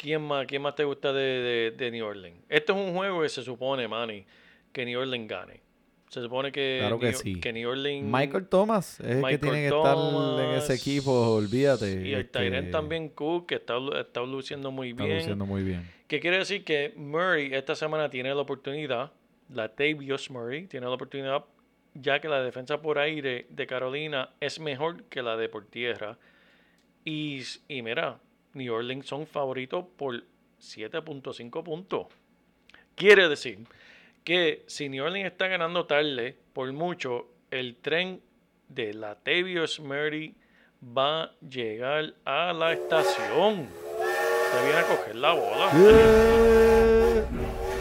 ¿Quién más, quién más te gusta de, de, de New Orleans? Este es un juego que se supone, Manny, que New Orleans gane. Se supone que, Claro que New, sí. que New Orleans... Michael Thomas es el que tiene que estar en ese equipo, olvídate. Y el este, Tyrant también Cook, que está, está luciendo muy Está bien. luciendo muy bien. ¿Qué quiere decir? Que Murray esta semana tiene la oportunidad, la Tavius Murray tiene la oportunidad ya que la defensa por aire de Carolina es mejor que la de por tierra. Y, y mira, New Orleans son favoritos por 7.5 puntos. Quiere decir que si New Orleans está ganando tarde, por mucho, el tren de Latavius Murray va a llegar a la estación. Se viene a coger la bola.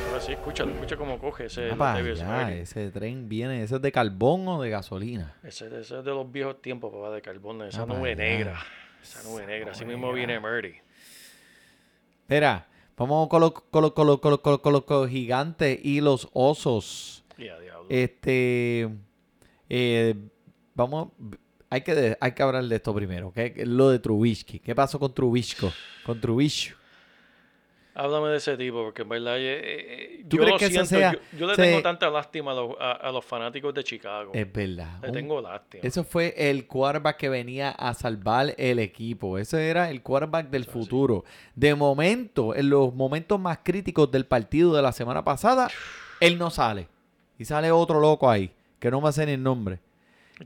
Ahora sí, escúchalo, escucha cómo coge ese Murray. ese tren viene, ¿ese es de carbón o de gasolina? Ese, ese es de los viejos tiempos, papá, de carbón, esa Ah, pa' nube negra. Esa nube negra, así mismo viene Murray. Espera, vamos con los, con los- con los- con los- con los- con los- con los gigantes y los osos. Diablo. Este, eh, vamos, hay que, de- hay que hablar de esto primero, ¿ok? Lo de Trubisky. ¿Qué pasó con Trubisco? Con Trubisky. Háblame de ese tipo, porque en verdad eh, eh, ¿Tú yo lo siento, sea- yo, yo le tengo tanta lástima a los, a- a los fanáticos de Chicago. Es verdad. le un- tengo lástima. Eso fue el quarterback que venía a salvar el equipo. Ese era el quarterback del futuro. De momento, en los momentos más críticos del partido de la semana pasada, él no sale. Y sale otro loco ahí, que no me hace ni el nombre.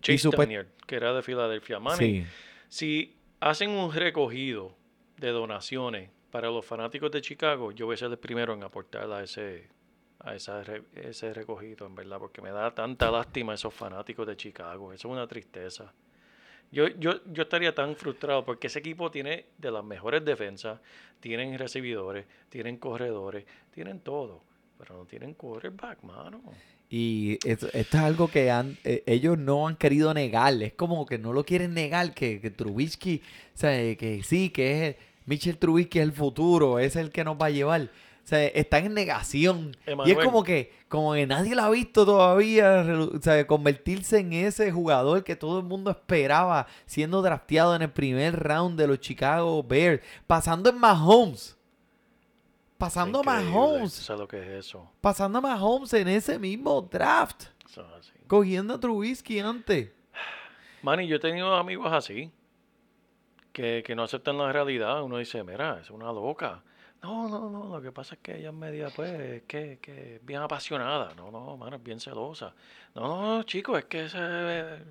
Chase Daniel, que era de Filadelfia. Sí. si hacen un recogido de donaciones para los fanáticos de Chicago, yo voy a ser el primero en aportar a ese a esa ese recogido, en verdad, porque me da tanta lástima esos fanáticos de Chicago. Eso es una tristeza. Yo, yo, yo estaría tan frustrado porque ese equipo tiene de las mejores defensas, tienen recibidores, tienen corredores, tienen todo, pero no tienen quarterback, mano. Y esto, es algo que han, eh, ellos no han querido negar. Es como que no lo quieren negar, que, Trubisky, o sea, que sí, que es Mitchell Trubisky es el futuro, es el que nos va a llevar. O sea, están en negación. Y es como que, como que nadie lo ha visto todavía, o sea, convertirse en ese jugador que todo el mundo esperaba, siendo drafteado en el primer round de los Chicago Bears, pasando en Mahomes. Pasando a Mahomes. ¿Sabes lo que es eso? Pasando a Mahomes en ese mismo draft. Eso es así. Cogiendo a Trubisky antes. Manny, yo he tenido amigos así que, que no aceptan la realidad. Uno dice, mira, es una loca. No, no, no, lo que pasa es que ella es media, pues, es que, que es bien apasionada. No, no, mano, es bien celosa. No, no, chicos, es que, ese-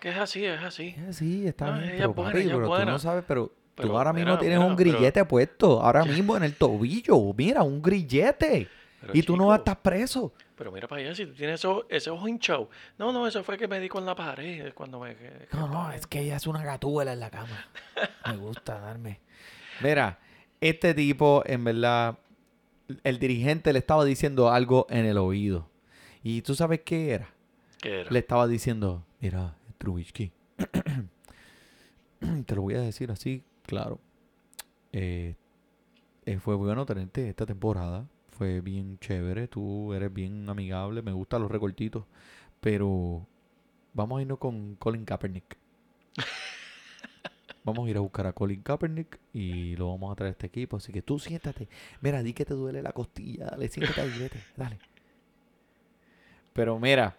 que es así, es así. Sí, está No, bien, ella pero, es buena, papi, ella es pero tú no sabes, pero, tú ahora mismo tienes mira, un pero- grillete puesto, ahora mismo en el tobillo, mira, un grillete. Y tú no chico, estás preso. Pero mira para allá, si tú tienes eso, ese ojo hinchado. No, no, eso fue que me di con la pared es cuando me... que- que No, no, es que ella es una gatúbela en la cama. Me gusta darme. Mira, este tipo, en verdad, el dirigente le estaba diciendo algo en el oído. ¿Y tú sabes qué era? ¿Qué era? Le estaba diciendo, mira, Trubisky, te lo voy a decir así, claro. Eh, eh, fue bueno tenerte esta temporada. Fue bien chévere. Tú eres bien amigable. Me gustan los recortitos. Pero vamos a irnos con Colin Kaepernick. Vamos a ir a buscar a Colin Kaepernick y lo vamos a traer a este equipo. Así que tú siéntate. Mira, di que te duele la costilla. Dale, siéntate ahí, vete. Dale. Pero mira,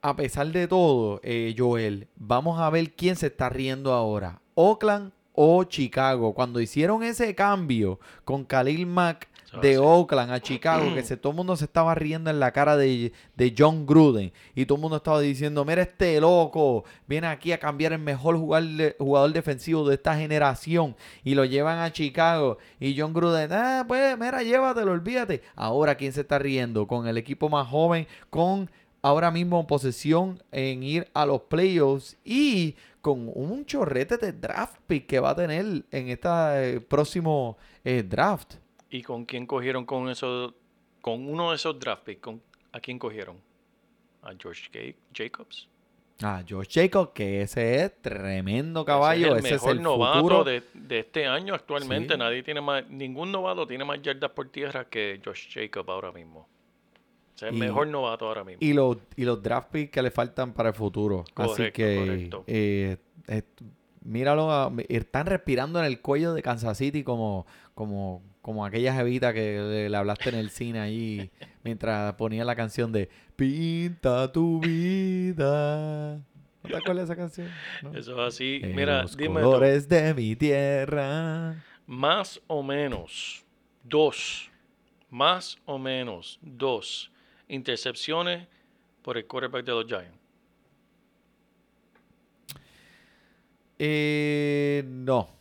a pesar de todo, eh, Joel, vamos a ver quién se está riendo ahora. Oakland o Chicago. Cuando hicieron ese cambio con Khalil Mack de. Oakland a Chicago, que se, todo el mundo se estaba riendo en la cara de, de John Gruden. Y todo el mundo estaba diciendo, mira este loco, viene aquí a cambiar el mejor jugador, jugador defensivo de esta generación. Y lo llevan a Chicago. Y John Gruden, ah, pues mira, llévatelo, olvídate. Ahora, ¿quién se está riendo? Con el equipo más joven, con ahora mismo en posesión en ir a los playoffs y con un chorrete de draft pick que va a tener en este próximo eh, draft. ¿Y con quién cogieron con eso? Con uno de esos draft picks, ¿con, ¿a quién cogieron? ¿A George Ja- Jacobs? Ah, George Jacobs, que ese es tremendo Ese caballo, es el ese es mejor el novato futuro. de, de este año actualmente. Sí. Nadie tiene más, ningún novato tiene más yardas por tierra que Josh Jacobs ahora mismo. Es el mejor novato ahora mismo. Y los, y los draft picks que le faltan para el futuro. Así Correcto, que, correcto. eh, eh, míralo, a- están respirando en el cuello de Kansas City como, como, como aquella jevita que le, hablaste en el cine ahí mientras ponía la canción de Pinta tu vida. ¿No te acuerdas de esa canción? Eso es así. Mira, los dime. Colores de mi tierra. Más o menos dos, más o menos dos intercepciones por el quarterback de los Giants. Eh, no.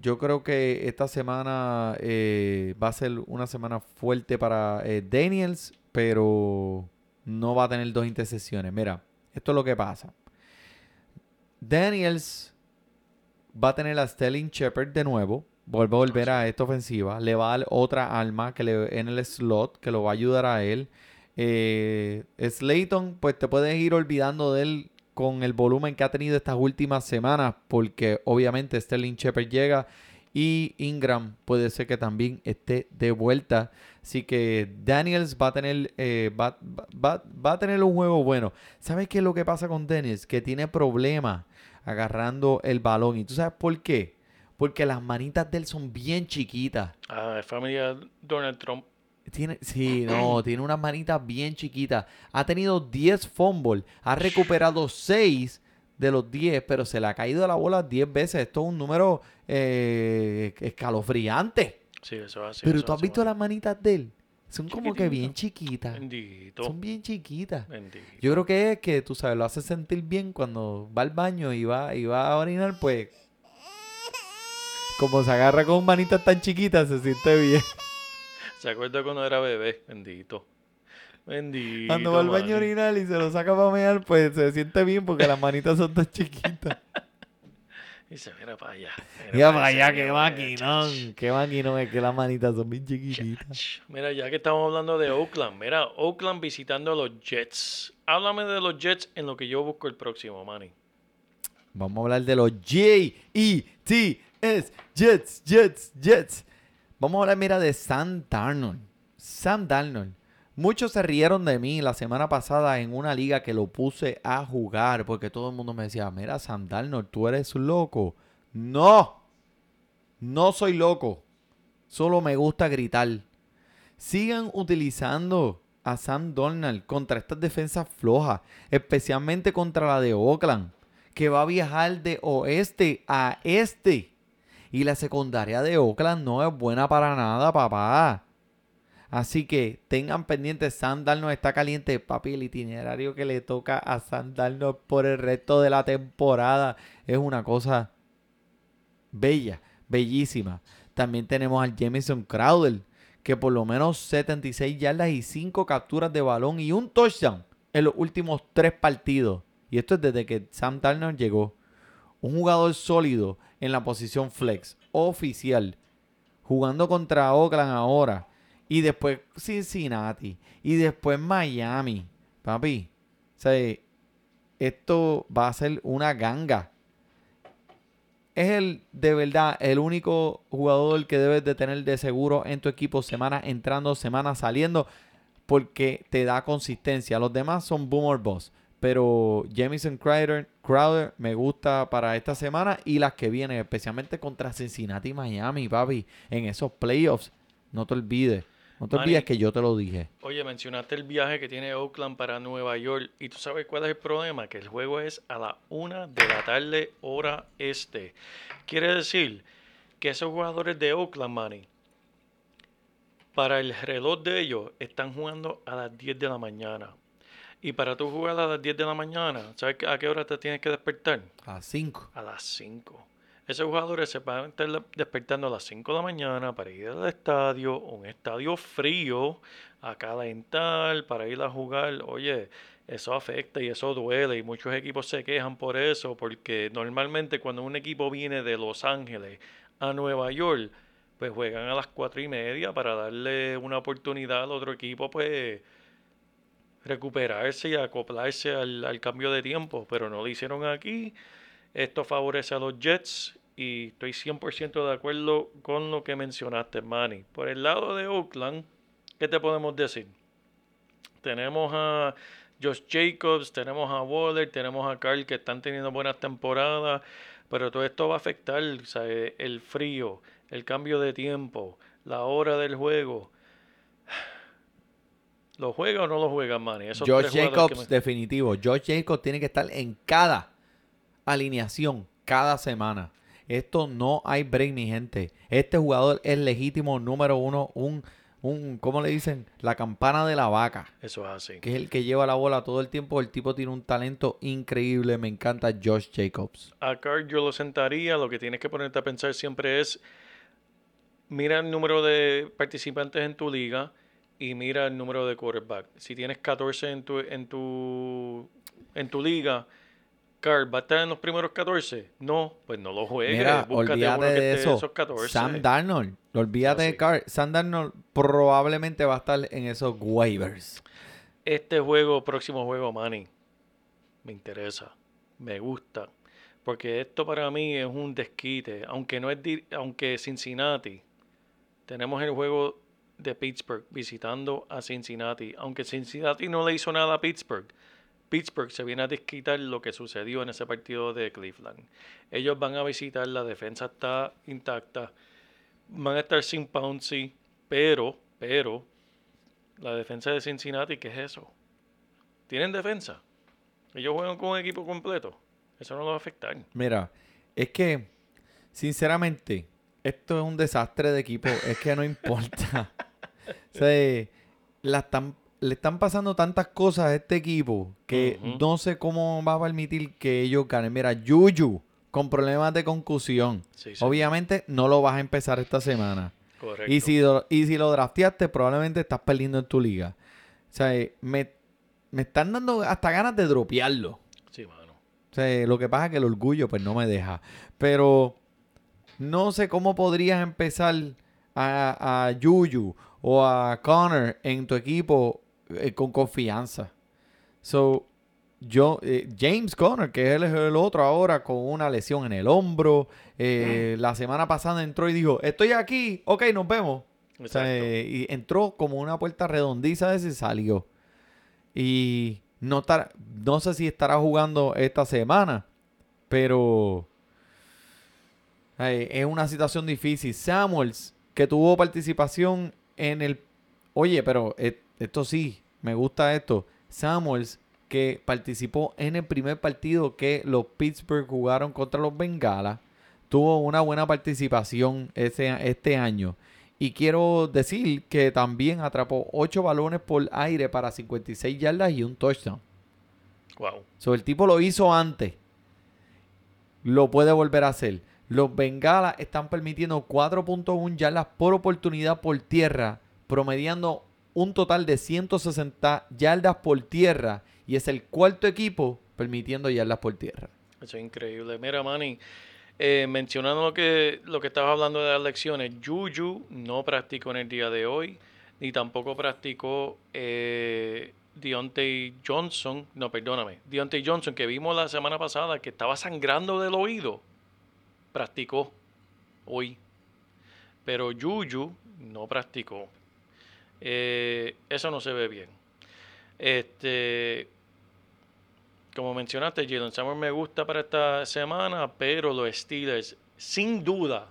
Yo creo que esta semana eh, va a ser una semana fuerte para eh, Daniels, pero no va a tener dos intercesiones. Mira, esto es lo que pasa. Daniels va a tener a Sterling Shepard de nuevo. Vuelve a volver a esta ofensiva. Le va a dar otra alma que en el slot que lo va a ayudar a él. Eh, Slayton, pues te puedes ir olvidando de él con el volumen que ha tenido estas últimas semanas, porque obviamente Sterling Shepard llega y Ingram puede ser que también esté de vuelta. Así que Daniels va a tener, eh, va, va- va a tener un juego bueno. ¿Sabes qué es lo que pasa con Daniels? Que tiene problemas agarrando el balón. ¿Y tú sabes por qué? Porque las manitas de él son bien chiquitas. Ah, es familia Donald Trump. Tiene, sí, no, tiene unas manitas bien chiquitas. Ha tenido 10 fumbles, ha recuperado 6 de los 10, pero se le ha caído la bola 10 veces. Esto es un número eh, escalofriante. Sí, eso es así. pero tú has visto las manitas de él. Son como que bien chiquitas. Bendito. Son bien chiquitas. Bendito. Yo creo que es que, tú sabes, lo hace sentir bien cuando va al baño y va, y va a orinar, pues... Como se agarra con manitas tan chiquitas, se siente bien. ¿Se acuerda cuando era bebé? Bendito. Bendito. Cuando va al baño a orinar y se lo saca para mear, pues se siente bien porque las manitas son tan chiquitas. Y se mira para allá. Mira para ese, allá, mira qué para allá, maquinón. Qué maquinón es que las manitas son bien chiquititas. Mira, ya que estamos hablando de Oakland, mira, Oakland visitando a los Jets. Háblame de los Jets en lo que yo busco el próximo, Manny. Vamos a hablar de los J-E-T-S, Jets, Jets, Jets. Vamos a hablar, mira, de Sam Darnold. Sam Darnold. Muchos se rieron de mí la semana pasada en una liga que lo puse a jugar porque todo el mundo me decía, mira, Sam Darnold, tú eres loco. No, no soy loco. Solo me gusta gritar. Sigan utilizando a Sam Darnold contra estas defensas flojas, especialmente contra la de Oakland, que va a viajar de oeste a este. Y la secundaria de Oakland no es buena para nada, papá. Así que tengan pendientes, Sam Darnold está caliente, papi. El itinerario que le toca a Sam Darnold por el resto de la temporada es una cosa bella, bellísima. También tenemos al Jameson Crowder, que por lo menos 76 yardas y 5 capturas de balón y un touchdown en los últimos tres partidos. Y esto es desde que Sam Darnold llegó. Un jugador sólido en la posición flex, oficial, jugando contra Oakland ahora. Y después Cincinnati. Y después Miami. Papi. O sea, esto va a ser una ganga. Es el, de verdad, el único jugador que debes de tener de seguro en tu equipo semana entrando, semana saliendo, porque te da consistencia. Los demás son boomer boss. Pero Jamison Crowder, Crowder me gusta para esta semana y las que vienen, especialmente contra Cincinnati y Miami, papi. En esos playoffs, no te olvides. No te Manny. olvides que yo te lo dije. Oye, mencionaste el viaje que tiene Oakland para Nueva York. ¿Y tú sabes cuál es el problema? Que el juego es a la una de la tarde, hora este. Quiere decir que esos jugadores de Oakland, Manny, para el reloj de ellos, están jugando a las 10 de la mañana. Y para tú jugar a las 10 de la mañana, ¿sabes a qué hora te tienes que despertar? A 5. A las 5. Esos jugadores se van a estar despertando a las 5 de la mañana para ir al estadio, un estadio frío, a calentar, para ir a jugar. Oye, eso afecta y eso duele y muchos equipos se quejan por eso, porque normalmente cuando un equipo viene de Los Ángeles a Nueva York, pues juegan a las 4 y media para darle una oportunidad al otro equipo, pues recuperarse y acoplarse al, al cambio de tiempo, pero no lo hicieron aquí. Esto favorece a los Jets y estoy 100% de acuerdo con lo que mencionaste, Manny. Por el lado de Oakland, ¿qué te podemos decir? Tenemos a Josh Jacobs, tenemos a Waller, tenemos a Carl que están teniendo buenas temporadas, pero todo esto va a afectar el frío, el cambio de tiempo, la hora del juego. ¿Lo juega o no lo juega, Manny? Esos Josh Jacobs, me- definitivo. Josh Jacobs tiene que estar en cada alineación, cada semana. Esto no hay break, mi gente. Este jugador es legítimo número uno, un, un, ¿cómo le dicen? La campana de la vaca, Eso es así. que es el que lleva la bola todo el tiempo. El tipo tiene un talento increíble. Me encanta Josh Jacobs. A Carr yo lo sentaría, lo que tienes que ponerte a pensar siempre es, mira el número de participantes en tu liga y mira el número de quarterback. Si tienes 14 en tu, en tu, en tu liga, Carr, ¿va a estar en los primeros 14? No, pues no lo juegues. Mira, olvídate uno que de eso. esos 14. Sam Darnold. Olvídate de Carr. Sam Darnold probablemente va a estar en esos waivers. Este juego, próximo juego, Manny, me interesa, me gusta, porque esto para mí es un desquite, aunque no es, aunque Cincinnati, tenemos el juego de Pittsburgh visitando a Cincinnati, aunque Cincinnati no le hizo nada a Pittsburgh, Pittsburgh se viene a desquitar lo que sucedió en ese partido de Cleveland. Ellos van a visitar, la defensa está intacta, van a estar sin Pouncey, pero, pero, la defensa de Cincinnati, ¿qué es eso? ¿Tienen defensa? Ellos juegan con un equipo completo. Eso no los va a afectar. Mira, es que, sinceramente, esto es un desastre de equipo. Es que no importa. o sea, la están- le están pasando tantas cosas a este equipo que no sé cómo va a permitir que ellos ganen. Mira, Yuyu, con problemas de concusión. Sí, sí. Obviamente no lo vas a empezar esta semana. Correcto. Y si, lo, y si lo drafteaste, probablemente estás perdiendo en tu liga. O sea, me, me están dando hasta ganas de dropearlo. Sí, mano. O sea, lo que pasa es que el orgullo pues no me deja. Pero no sé cómo podrías empezar a, a Yuyu o a Connor en tu equipo eh, con confianza. So, yo, eh, James Conner, que él es el otro ahora con una lesión en el hombro. eh, La semana pasada entró y dijo, estoy aquí, ok, nos vemos. O sea, eh, y entró como una puerta redondiza ese y salió. Y no, no sé si estará jugando esta semana, pero es una situación difícil. Samuels, que tuvo participación en el... Oye, pero eh, esto sí, me gusta esto. Samuels, que participó en el primer partido que los Pittsburgh jugaron contra los Bengalas, tuvo una buena participación ese, este año. Y quiero decir que también atrapó 8 balones por aire para 56 yardas y un touchdown. Wow. So, el tipo lo hizo antes. Lo puede volver a hacer. Los Bengalas están permitiendo 4.1 yardas por oportunidad por tierra, promediando un total de 160 yardas por tierra. Y es el cuarto equipo permitiendo yardas por tierra. Eso es increíble. Mira, Manny, eh, mencionando lo que, lo que estabas hablando de las lecciones, Juju no practicó en el día de hoy, ni tampoco practicó eh, Deontay Johnson, no, perdóname, Deontay Johnson, que vimos la semana pasada que estaba sangrando del oído, practicó hoy. Pero Juju no practicó. Eh, eso no se ve bien. Este, como mencionaste, Jalen Summer me gusta para esta semana, pero los Steelers, sin duda,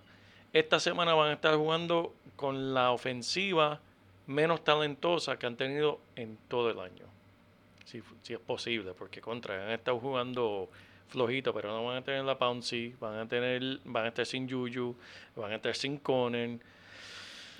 esta semana van a estar jugando con la ofensiva menos talentosa que han tenido en todo el año. Si, si es posible, porque contra han estado jugando flojito, pero no van a tener la Pouncy, van a tener, van a estar sin Juju, van a estar sin Conan.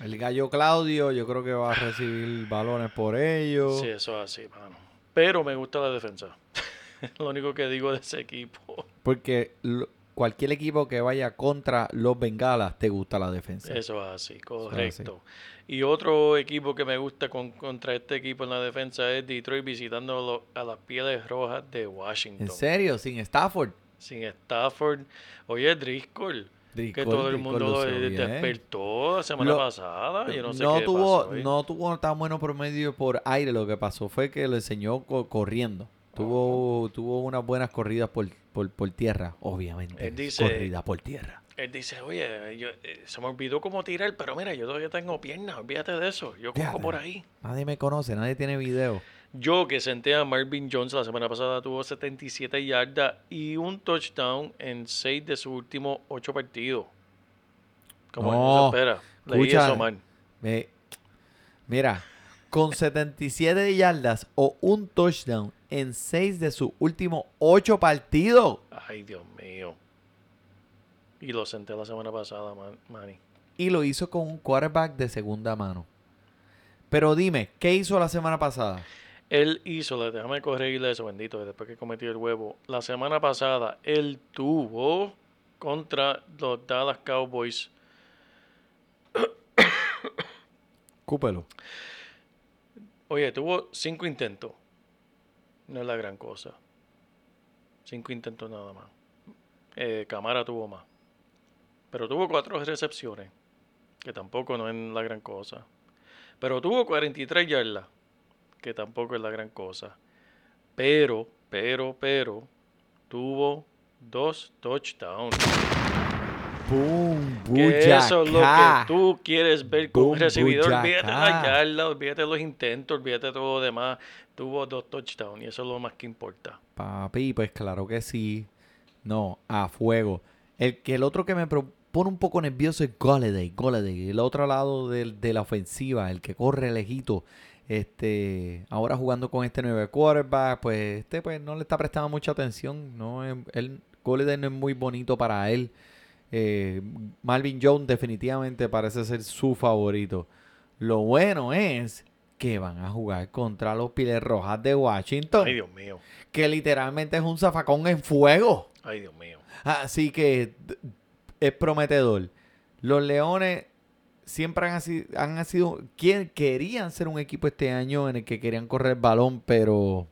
El gallo Claudio, yo creo que va a recibir balones por ello. Sí, eso es así, mano. Pero me gusta la defensa. Lo único que digo de ese equipo. Porque lo- cualquier equipo que vaya contra los Bengalas te gusta la defensa. Eso es así, así. correcto. Y otro equipo que me gusta con- contra este equipo en la defensa es Detroit visitando a las Pieles Rojas de Washington. ¿En serio? Sin Stafford. Sin Stafford. Oye, Driscoll. que Driscoll- todo el mundo lo despertó la semana Lo- pasada. Yo no sé no qué tuvo, pasó no tuvo tan bueno promedio por aire. Lo que pasó fue que lo enseñó co- corriendo. Tuvo, tuvo unas buenas corridas por, por, por tierra, obviamente. Él dice- Corrida por tierra. Él dice, oye, yo- eh, se me olvidó cómo tirar, pero mira, yo todavía tengo piernas, olvídate de eso. Yo cojo por ahí. Nadie me conoce, nadie tiene video. Yo que senté a Marvin Jones la semana pasada tuvo 77 yardas y un touchdown en 6 de sus últimos 8 partidos. Como No, no se espera. Leí escucha. eso mal. Me- mira, con 77 yardas o un touchdown en 6 de sus últimos 8 partidos. Ay, Dios mío. Y lo senté la semana pasada, man- Manny. Y lo hizo con un quarterback de segunda mano. Pero dime, ¿qué hizo la semana pasada? Él hizo, déjame corregirle eso, bendito, después que cometió el huevo. La semana pasada, él tuvo contra los Dallas Cowboys Cúpelo. Oye, tuvo cinco intentos. No es la gran cosa. Cinco intentos nada más. Eh, Camara tuvo más. Pero tuvo cuatro recepciones. Que tampoco no es la gran cosa. Pero tuvo 43 yardas. Que tampoco es la gran cosa. Pero, pero, pero. Tuvo dos touchdowns. Que eso es lo que tú quieres ver con un recibidor. Olvídate la yarda, olvídate de los intentos, olvídate de todo lo demás. Tuvo dos touchdowns y eso es lo más que importa. Papi, pues claro que sí. No, a fuego. El que el otro que me pone un poco nervioso es Golladay, Golladay, el otro lado de, la ofensiva, el que corre lejito. Este, ahora jugando con este nuevo quarterback, pues este pues no le está prestando mucha atención, no es- él Golladay no es muy bonito para él. Eh, Marvin Jones definitivamente parece ser su favorito. Lo bueno es que van a jugar contra los Piles Rojas de Washington Ay, Dios mío. que literalmente es un zafacón en fuego. Ay, Dios mío. Así que es prometedor. Los Leones siempre han sido, han sido quien querían ser un equipo este año en el que querían correr el balón, pero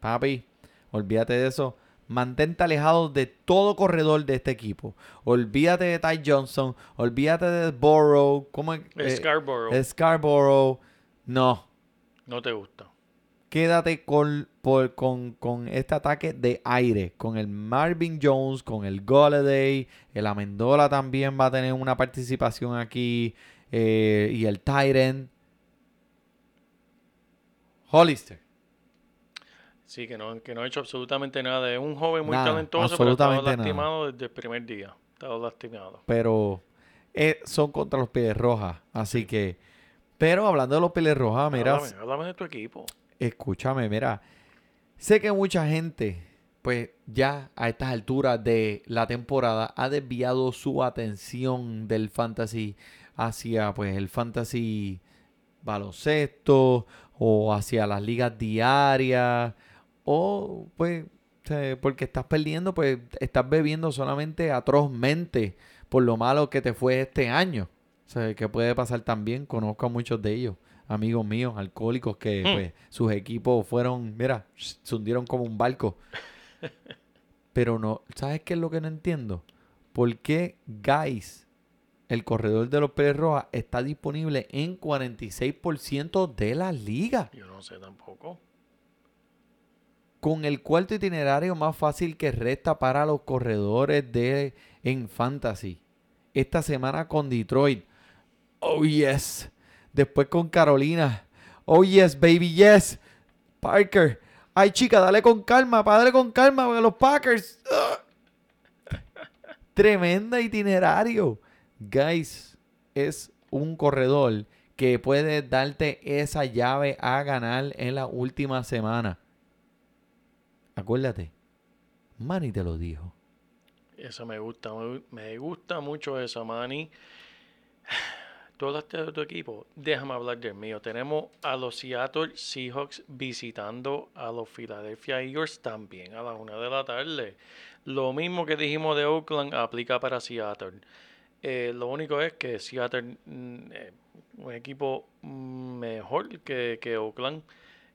papi, olvídate de eso. Mantente alejado de todo corredor de este equipo. Olvídate de Ty Johnson, olvídate de Burrow, ¿cómo es? Eh, Scarborough, Scarborough. No, no te gusta. quédate con, por- con, con este ataque de aire, con el Marvin Jones, con el Golladay, el Amendola también va a tener una participación aquí, eh, y el Tyrant. Hollister. Sí, que no, que no ha hecho absolutamente nada. Es un joven muy Nada, talentoso, pero absolutamente nada. lastimado desde el primer día. Estaba lastimado. Pero eh, son contra los Pieles Rojas, así que... Pero hablando de los Pieles Rojas, mira, Háblame, háblame de tu equipo. Escúchame, mira. Sé que mucha gente, pues ya a estas alturas de la temporada, ha desviado su atención del fantasy hacia, pues, el fantasy baloncesto o hacia las ligas diarias o, pues, porque estás perdiendo, pues, estás bebiendo solamente atrozmente por lo malo que te fue este año. O sea, que puede pasar también. Conozco a muchos de ellos, amigos míos, alcohólicos, que Hmm. pues, sus equipos fueron, mira, se hundieron como un barco. Pero no, ¿sabes qué es lo que no entiendo? ¿Por qué Guys, el corredor de los Pérez Rojas, está disponible en 46% de la liga? Yo no sé tampoco. Con el cuarto itinerario más fácil que resta para los corredores de en fantasy. Esta semana con Detroit. Oh yes. Después con Carolina. Oh yes, baby yes. Parker. Ay, chica, dale con calma, padre con calma, porque los Packers. Ugh. Tremenda itinerario. Guys, es un corredor que puede darte esa llave a ganar en la última semana. Acuérdate, Manny te lo dijo. Eso me gusta. Me, gusta mucho eso, Manny. Tú hablaste de tu equipo. Déjame hablar del mío. Tenemos a los Seattle Seahawks visitando a los Philadelphia Eagles también a las una de la tarde. Lo mismo que dijimos de Oakland aplica para Seattle. Eh, lo único es que Seattle mm, eh, un equipo mm, mejor que, que Oakland.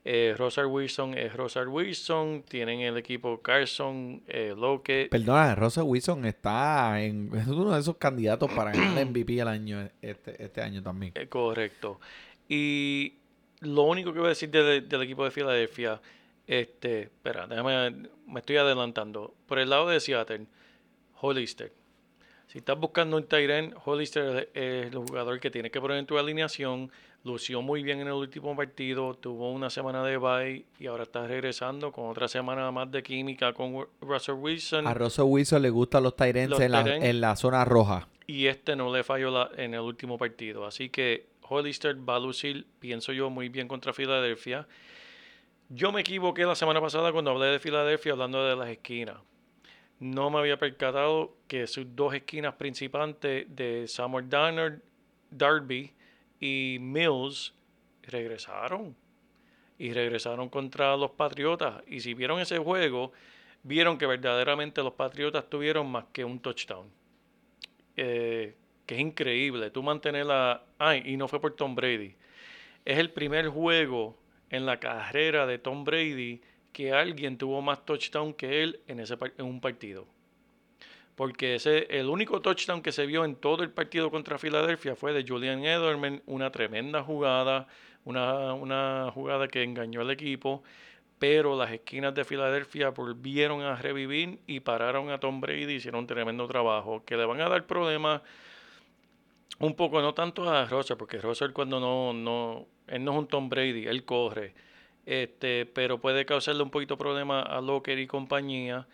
Eh, Russell Wilson es Russell Wilson. Tienen el equipo Carson, eh, Lockett. Perdona, Russell Wilson está en es uno de esos candidatos para ganar el MVP el año este, este año también. Eh, correcto. Y lo único que voy a decir del, del equipo de Filadelfia, este, espera, déjame, me estoy adelantando. Por el lado de Seattle, Hollister. Si estás buscando un Tyren, Hollister es el jugador que tienes que poner en tu alineación. Lució muy bien en el último partido, tuvo una semana de bye y ahora está regresando con otra semana más de química con Russell Wilson. A Russell Wilson le gustan los Tyrants Los en, la, en la zona roja. Y este no le falló la- en el último partido. Así que Hollister va a lucir, pienso yo, muy bien contra Filadelfia. Yo me equivoqué la semana pasada cuando hablé de Filadelfia hablando de las esquinas. No me había percatado que sus dos esquinas principales de Samuel Darnold, Darby y Mills regresaron. Y regresaron contra los Patriotas. Y si vieron ese juego, vieron que verdaderamente los Patriotas tuvieron más que un touchdown. Eh, que es increíble. Tú mantenerla. Ay, y no fue por Tom Brady. Es el primer juego en la carrera de Tom Brady que alguien tuvo más touchdown que él en, ese, en un partido. Porque ese, el único touchdown que se vio en todo el partido contra Filadelfia fue de Julian Edelman, una tremenda jugada, una, una jugada que engañó al equipo, pero las esquinas de Filadelfia volvieron a revivir y pararon a Tom Brady, hicieron un tremendo trabajo, que le van a dar problemas un poco, no tanto a Russell, porque Russell cuando no, no, él no es un Tom Brady, él corre, este, pero puede causarle un poquito problema a Locker y compañía.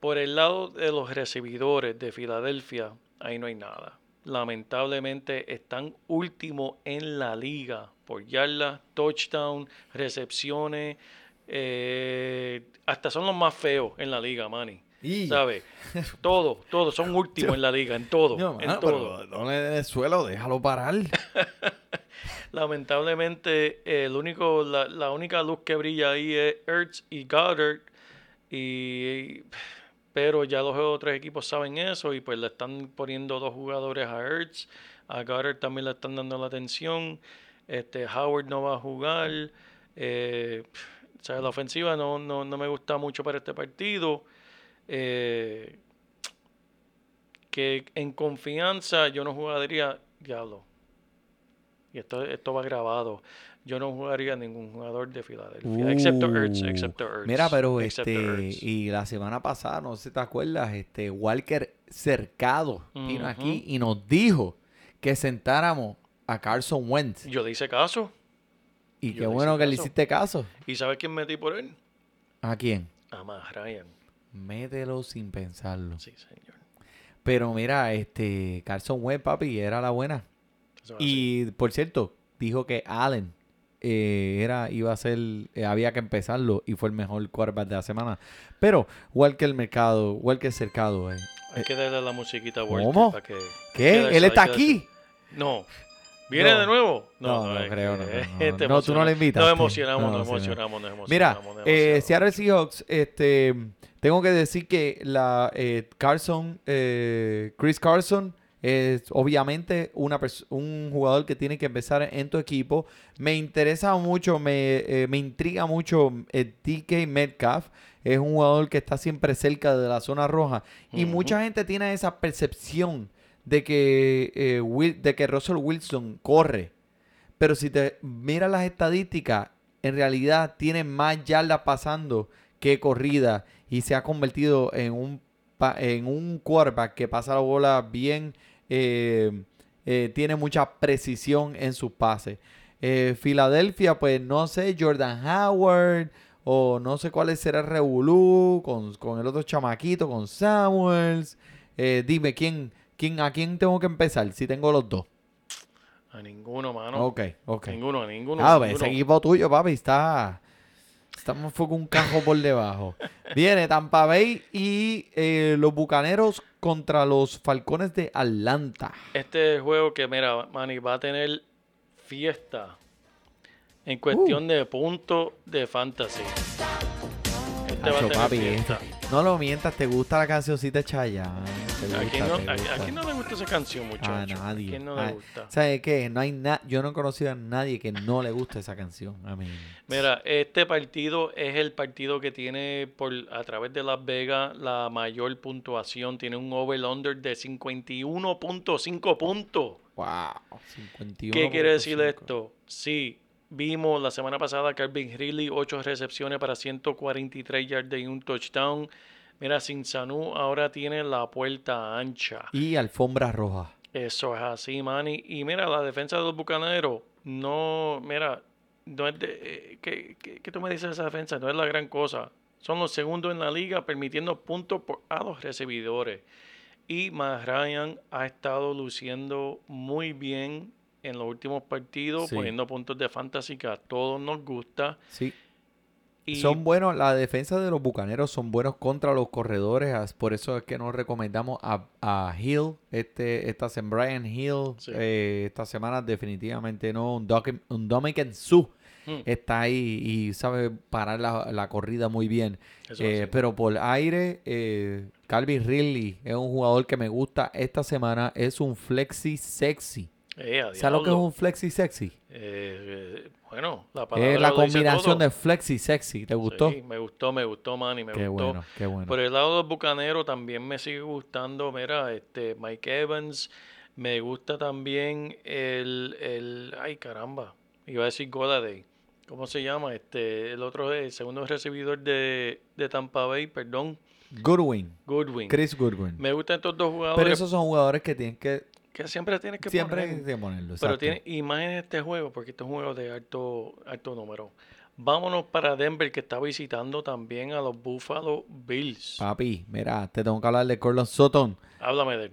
Por el lado de los recibidores de Filadelfia, ahí no hay nada. Lamentablemente están último en la liga por yardas, touchdown, recepciones, eh, hasta son los más feos en la liga, Manny. Y- ¿Sabes? Todo, todo, son últimos en la liga, en todo, No, en mano, todo. pero el suelo, déjalo parar. Lamentablemente, eh, el único, la, la única luz que brilla ahí es Ertz y Goddard. Y, pero ya los otros equipos saben eso y pues le están poniendo dos jugadores a Ertz. A Goddard también le están dando la atención. Este, Howard no va a jugar. Eh, la ofensiva no, no, no me gusta mucho para este partido. Eh, que en confianza yo no jugaría, diablo. Y esto, esto va grabado. Yo no jugaría ningún jugador de Filadelfia. excepto Ertz, Uh, excepto Ertz. Mira, pero este, Ertz. y la semana pasada, no sé si te acuerdas, este Walker Cercado vino aquí y nos dijo que sentáramos a Carson Wentz. Yo le hice caso. Y yo qué bueno que le hiciste caso. ¿Y sabes quién metí por él? ¿A quién? A Matt Ryan. Mételo sin pensarlo. Sí, señor. Pero mira, este Carson Wentz, papi, era la buena. Y por cierto, dijo que Allen eh, era, iba a ser, eh, había que empezarlo y fue el mejor quarterback de la semana. Pero Walker Mercado, Walker Cercado, eh, Hay que darle la musiquita a ¿Cómo? para que... ¿qué? ¿Él está que aquí? No. ¿Viene No. de nuevo? No, no es creo, que- no, no, no. No, tú no le invitaste. Nos emocionamos, No, nos no. emocionamos, nos emocionamos. Mira, nos eh, emocionamos. Seattle Seahawks, este, tengo que decir que la eh, Carson, eh, Chris Carson es obviamente una un jugador que tiene que empezar en tu equipo. Me interesa mucho, me, eh, me intriga mucho el DK Metcalf. Es un jugador que está siempre cerca de la zona roja. Y mucha gente tiene esa percepción de que, eh, de que Russell Wilson corre. Pero si te miras las estadísticas, en realidad tiene más yardas pasando que corrida y se ha convertido en un, en un quarterback que pasa la bola bien, eh, eh, tiene mucha precisión en sus pases. Eh, Filadelfia, pues no sé, Jordan Howard o no sé cuál será el Revolú con, con el otro chamaquito, con Samuels. Eh, dime, ¿quién, quién, ¿a quién tengo que empezar? Si tengo los dos. A ninguno, mano. Ok, ok. Ninguno, a ninguno. Ah, ninguno. ese equipo tuyo, papi, está. Estamos fue con un cajo por debajo. Viene Tampa Bay y eh, los bucaneros contra los falcones de Atlanta. Este juego que, mira, Manny, va a tener fiesta en cuestión de puntos de fantasy. Este va a Nacho, tener papi, fiesta. no lo mientas, ¿te gusta la cancioncita Chayanne? ¿Te ¿A gusta, quién, no, te a- a gusta? no le gusta esa canción, muchacho? A nadie. ¿A quién no Ah, le gusta? ¿Sabes qué? No hay na yo no he conocido a nadie que no le guste esa canción. A mí. Mira, este partido es el partido que tiene por a través de Las Vegas la mayor puntuación. Tiene un over-under de 51.5 puntos. Wow. 51. ¿Qué quiere decir esto? Sí, vimos la semana pasada Calvin Ridley, 8 recepciones para 143 yardas y un touchdown. Mira, Sinsanu ahora tiene la puerta ancha. Y alfombra roja. Eso es así, Manny. Y mira, la defensa de los bucaneros, no, mira, no es de, eh, ¿qué, qué, qué tú me dices de esa defensa? No es la gran cosa. Son los segundos en la liga permitiendo puntos por, a los recibidores. Y Matt Ryan ha estado luciendo muy bien en los últimos partidos, Sí. poniendo puntos de fantasy que a todos nos gusta. Sí. Y Son buenos, la defensa de los bucaneros son buenos contra los corredores, por eso es que nos recomendamos a, a Hill, este, esta Brian Hill, Sí. eh, esta semana definitivamente no, un, Doc, un Dominican Su Hmm. está ahí y sabe parar la, la corrida muy bien. Eh, pero por aire, eh, Calvin Ridley es un jugador que me gusta esta semana, es un flexi sexy. Eh, ¿Sabes lo que es un flexi sexy? Eh, eh, bueno, la palabra Es la lo dice combinación todo. de flexi sexy, ¿te gustó? Sí, me gustó, me gustó, Manny, me Qué gustó. bueno, qué bueno. Por el lado del bucanero también me sigue gustando, mira, este Mike Evans, me gusta también el, el ay caramba, iba a decir Godaday, ¿cómo se llama? Este, el otro, el segundo recibidor de, de Tampa Bay, perdón, Goodwin, Goodwin. Chris Goodwin. Me gustan estos dos jugadores Pero esos son jugadores que tienen que que siempre tienes que siempre poner. hay que ponerlo. Pero exacto. tiene imagen en este juego, porque este es un juego de alto, alto número. Vámonos para Denver, que está visitando también a los Buffalo Bills. Papi, mira, te tengo que hablar de Corlon Sutton Háblame de él.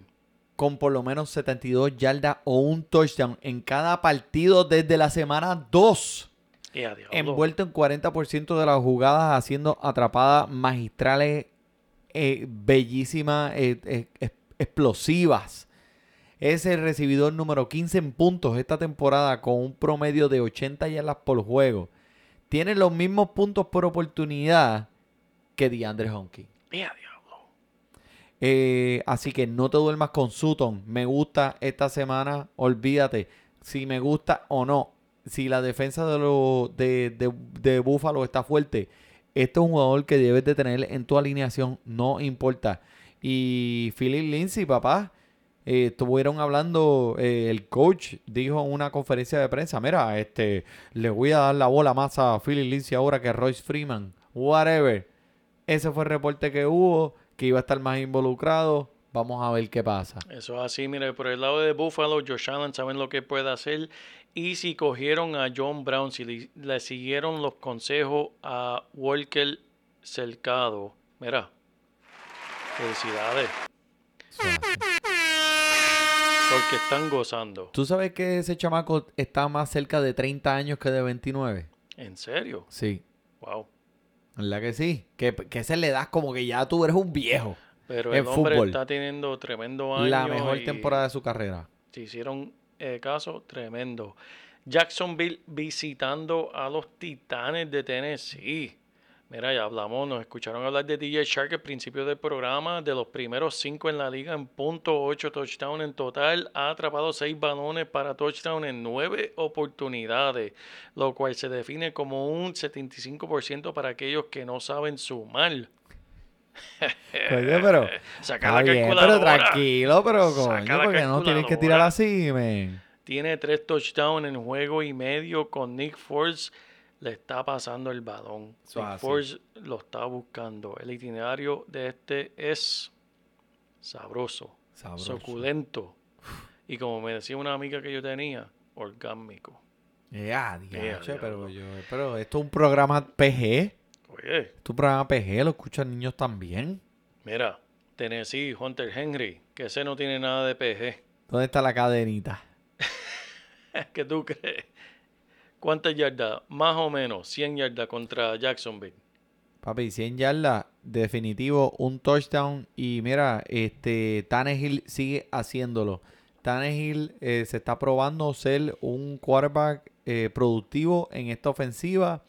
con por lo menos 72 yardas o un touchdown en cada partido desde la semana 2. Y a diablo. Envuelto en 40% de las jugadas, haciendo atrapadas magistrales, eh, bellísimas, eh, eh, explosivas. Es el recibidor número 15 en puntos esta temporada con un promedio de 80 yardas por juego. Tiene los mismos puntos por oportunidad que DeAndre Hopkins. Y a diablo. Eh, así que no te duermas con Sutton. Me gusta esta semana. Olvídate si me gusta o no. Si la defensa de, de, de Buffalo está fuerte. Este es un jugador que debes de tener en tu alineación. No importa. Y Philip Lindsay, papá. Eh, estuvieron hablando, eh, el coach dijo en una conferencia de prensa, mira, este, le voy a dar la bola más a Philip Lindsay ahora que Royce Freeman. Whatever. Ese fue el reporte que hubo, que iba a estar más involucrado. Vamos a ver qué pasa. Eso es así, mire, por el lado de Buffalo, Josh Allen saben lo que puede hacer. Y si cogieron a John Brown, si le, le siguieron los consejos a Walker Cercado, mira, felicidades. porque están gozando. ¿Tú sabes que ese chamaco está más cerca de 30 años que de 29? ¿En serio? Sí. Wow. ¿Verdad que sí? Que, que se le das como que ya tú eres un viejo. Pero En el hombre fútbol. está teniendo tremendo año. La mejor y temporada de su carrera. Se hicieron eh, caso tremendo. Jacksonville visitando a los Titanes de Tennessee. Mira, ya hablamos, nos escucharon hablar de DJ Shark al principio del programa, de los primeros cinco en la liga en punto, ocho touchdowns en total, ha atrapado seis balones para touchdown en nueve oportunidades, lo cual se define como un 75% para aquellos que no saben sumar. Oye, pero. Saca la bien, pero tranquilo, pero coño, porque no tienes que tirar así, men. Tiene tres touchdowns en juego y medio con Nick Foles. Le está pasando el balón. Así. Foles lo está buscando. El itinerario de este es sabroso, Sabroso. suculento. Y como me decía una amiga que yo tenía, orgánico. Ya, Ya, diache, pero diablo. yo, pero esto es un programa PG. Oye, Esto es un programa PG, lo escuchan niños también. mira, Tennessee, Hunter Henry, que ese no tiene nada de PG. ¿Dónde está la cadenita? ¿Qué tú crees? ¿Cuántas yardas? Más o menos 100 yardas contra Jacksonville. Papi, 100 yardas, definitivo, un touchdown. Y mira, este Tannehill sigue haciéndolo. Tannehill eh, se está probando ser un quarterback eh, productivo en esta ofensiva.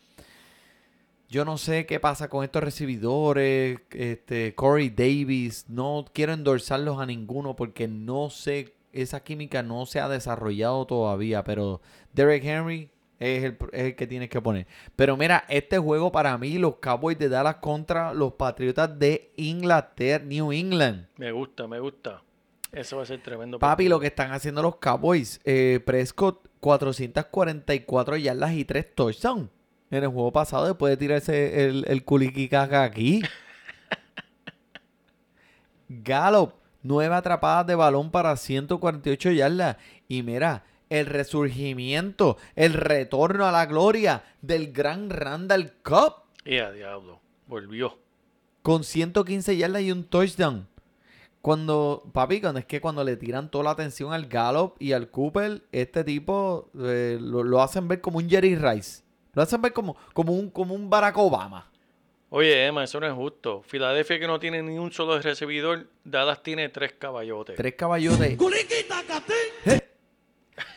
Yo no sé qué pasa con estos recibidores, este Corey Davis. No quiero endosarlos a ninguno porque no sé, esa química no se ha desarrollado todavía. Pero Derek Henry es el, es el que tienes que poner. Pero mira, este juego para mí, los Cowboys de Dallas contra los Patriotas de Inglaterra, New England. Me gusta, me gusta. Eso va a ser tremendo. Papi, lo que están haciendo los Cowboys, eh, Prescott 444 yardas y 3 touchdowns. En el juego pasado, después de tirarse el, el culiquicaca aquí. Gallup, 9 atrapadas de balón para 148 yardas. Y mira, el resurgimiento, el retorno a la gloria del gran Randall Cup Y a diablo. Volvió. con 115 yardas y un touchdown. Cuando, papi, cuando es que cuando le tiran toda la atención al Gallup y al Cooper, este tipo eh, lo, lo hacen ver como un Jerry Rice. Lo hacen ver como, como, un, como un Barack Obama. Oye, Emma, eso no es justo. Filadelfia que no tiene ni un solo recibidor, Dallas tiene tres caballotes. Tres caballotes. Eh.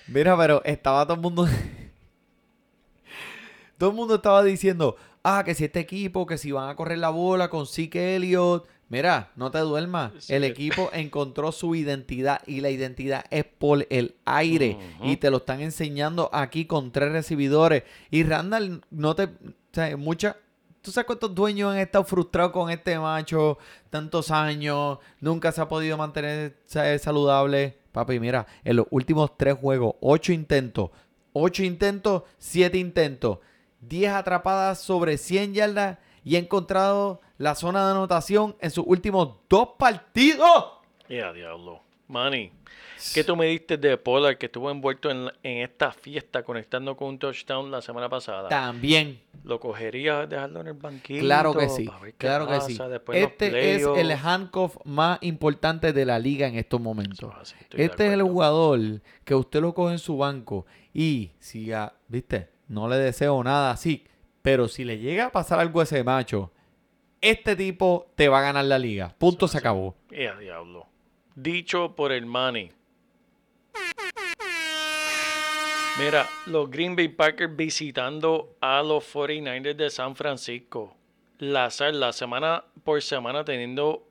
Mira, pero estaba todo el mundo. todo el mundo estaba diciendo, ah, que si este equipo, que si van a correr la bola con Zeke Elliott. Mira, no te duermas. Sí. El equipo encontró su identidad y la identidad es por el aire. Y te lo están enseñando aquí con tres recibidores. Y Randall, no te. O sea, mucha. ¿Tú sabes cuántos dueños han estado frustrados con este macho tantos años? Nunca se ha podido mantener sa- saludable. Papi, mira, en los últimos tres juegos, ocho intentos. Ocho intentos, siete intentos. 10 atrapadas sobre 100 yardas y ha encontrado la zona de anotación en sus últimos dos partidos. Ya, diablo. Manny, ¿qué tú me diste de Pollard que estuvo envuelto en, en esta fiesta conectando con un touchdown la semana pasada? También, ¿Lo cogerías dejarlo en el banquillo? claro que sí, claro que sí. Este es el handcuff más importante de la liga en estos momentos. Es así, Este es el jugador que usted lo coge en su banco y si, ah, viste, no le deseo nada así, pero si le llega a pasar algo a ese macho, este tipo te va a ganar la liga. Punto, se acabó. Ya, diablo. Dicho por el Manny. Mira, los Green Bay Packers visitando a los 49ers de San Francisco. La, la semana por semana teniendo,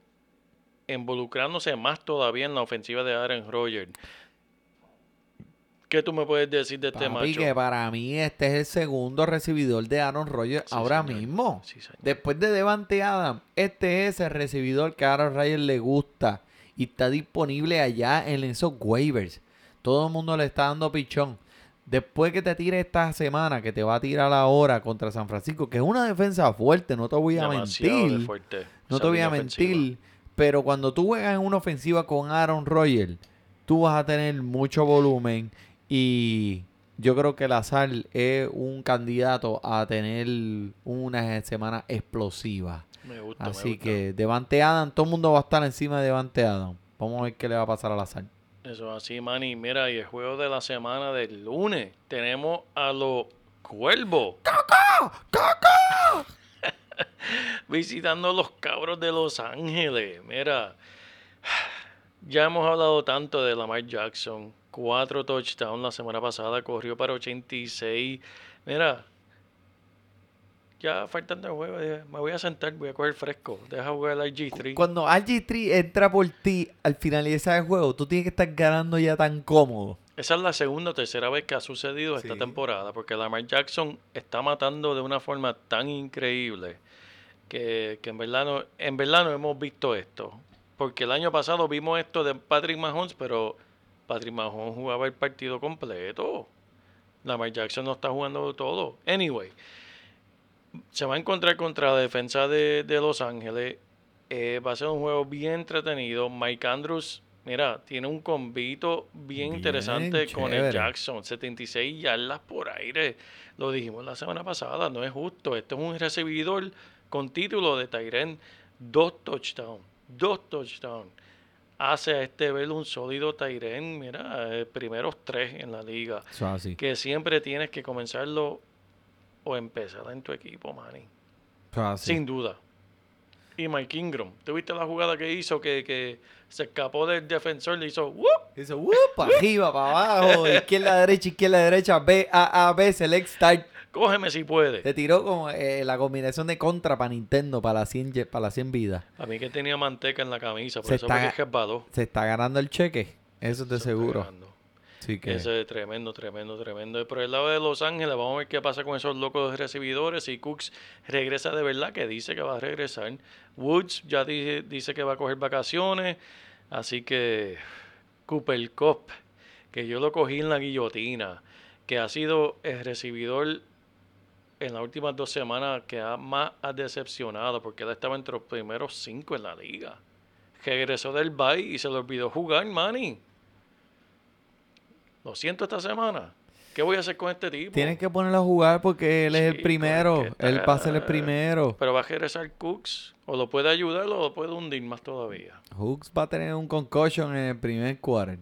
involucrándose más todavía en la ofensiva de Aaron Rodgers. ¿Qué tú me puedes decir de este macho? que para mí este es el segundo recibidor de Aaron Rodgers Sí, ahora señor. mismo. Sí. Después de Devante Adams, este es el recibidor que a Aaron Rodgers le gusta y está disponible allá en esos waivers. Todo el mundo le está dando pichón. Después que te tire esta semana, que te va a tirar ahora contra San Francisco, que es una defensa fuerte, no te voy a Demasiado mentir. fuerte No te voy a ofensiva. mentir. Pero cuando tú juegas en una ofensiva con Aaron Rodgers, tú vas a tener mucho volumen. Y yo creo que Lazar es un candidato a tener una semana explosiva. Me gusta, me Así gusta. que Devante Adam, todo el mundo va a estar encima de Devante Adam. Vamos a ver qué le va a pasar a Lazar. Eso es así, Manny. Mira, y el juego de la semana del lunes tenemos a los Cuervos. Visitando a los cabros de Los Ángeles. Mira, ya hemos hablado tanto de Lamar Jackson. Cuatro touchdowns la semana pasada, corrió para 86. Mira, ya faltando el juego, dije, me voy a sentar, voy a coger fresco. Deja jugar el RG3. Cuando RG3 entra por ti al finalizar el juego, tú tienes que estar ganando ya tan cómodo. Esa es la segunda o tercera vez que ha sucedido esta Sí. temporada, porque Lamar Jackson está matando de una forma tan increíble que, que en, verdad no, en verdad no hemos visto esto. Porque el año pasado vimos esto de Patrick Mahomes, pero Patrick Mahomes jugaba el partido completo. Lamar Jackson no está jugando todo. Anyway, se va a encontrar contra la defensa de, de Los Ángeles. Eh, va a ser un juego bien entretenido. Mike Andrews, mira, tiene un convito bien, Bien interesante con el. Jackson. 76 yardas por aire. Lo dijimos la semana pasada, no es justo. Este es un recibidor con título de Tyren. Dos touchdowns. Dos touchdowns. Hace a este ver un sólido Tyren. Mira, eh, primeros tres en la liga. Eso así. Que siempre tienes que comenzarlo o empezar en tu equipo, Manny. Es así. Sin duda. Y Mike Ingram, ¿tuviste la jugada que hizo que, que se escapó del defensor? Le hizo ¡wup! Hizo ¡wup! para arriba, para abajo, izquierda, derecha, izquierda, derecha, B, A, A, B, select, start. Cógeme si puede. Te tiró como eh, la combinación de contra para Nintendo, para las 100, ye- para las 100 vidas. A mí que tenía manteca en la camisa, por Se eso está- resbaló. Se está ganando el cheque, eso es de Se está seguro. ganando. Que Ese es tremendo, tremendo, tremendo. Por el lado de Los Ángeles, vamos a ver qué pasa con esos locos recibidores. Si Cooks regresa de verdad, que dice que va a regresar. Woods ya dice, dice que va a coger vacaciones. Así que Cooper Cup, que yo lo cogí en la guillotina, que ha sido el recibidor en las últimas dos semanas que ha más ha decepcionado, porque él estaba entre los primeros cinco en la liga. Regresó del bye y se le olvidó jugar, Manny. Lo siento esta semana. ¿Qué voy a hacer con este tipo? tienes que ponerlo a jugar porque él es el primero. Él va a ser el primero. Pero va a regresar Cooks. O lo puede ayudar o lo puede hundir más todavía. Hooks va a tener un concussion en el primer quarter.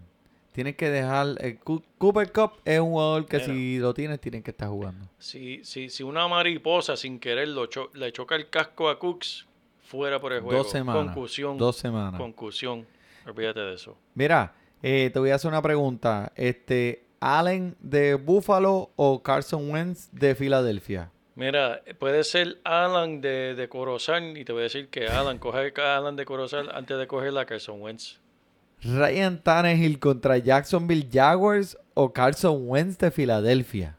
tienes que dejar. el Cu- Cooper Cup es un jugador que Mira. si lo tienes, tienes que estar jugando. Si, si, si una mariposa sin querer lo cho- le choca el casco a Cooks, fuera por el juego. Dos semanas. Concusión. Dos semanas. Concusión. Olvídate de eso. Mira, eh, te voy a hacer una pregunta. Este, ¿Allen de Buffalo o Carson Wentz de Filadelfia? Mira, puede ser Alan de, de Corozal y te voy a decir que Alan, coge a Alan de Corozal antes de coger la Carson Wentz. ¿Ryan Tannehill contra Jacksonville Jaguars o Carson Wentz de Filadelfia?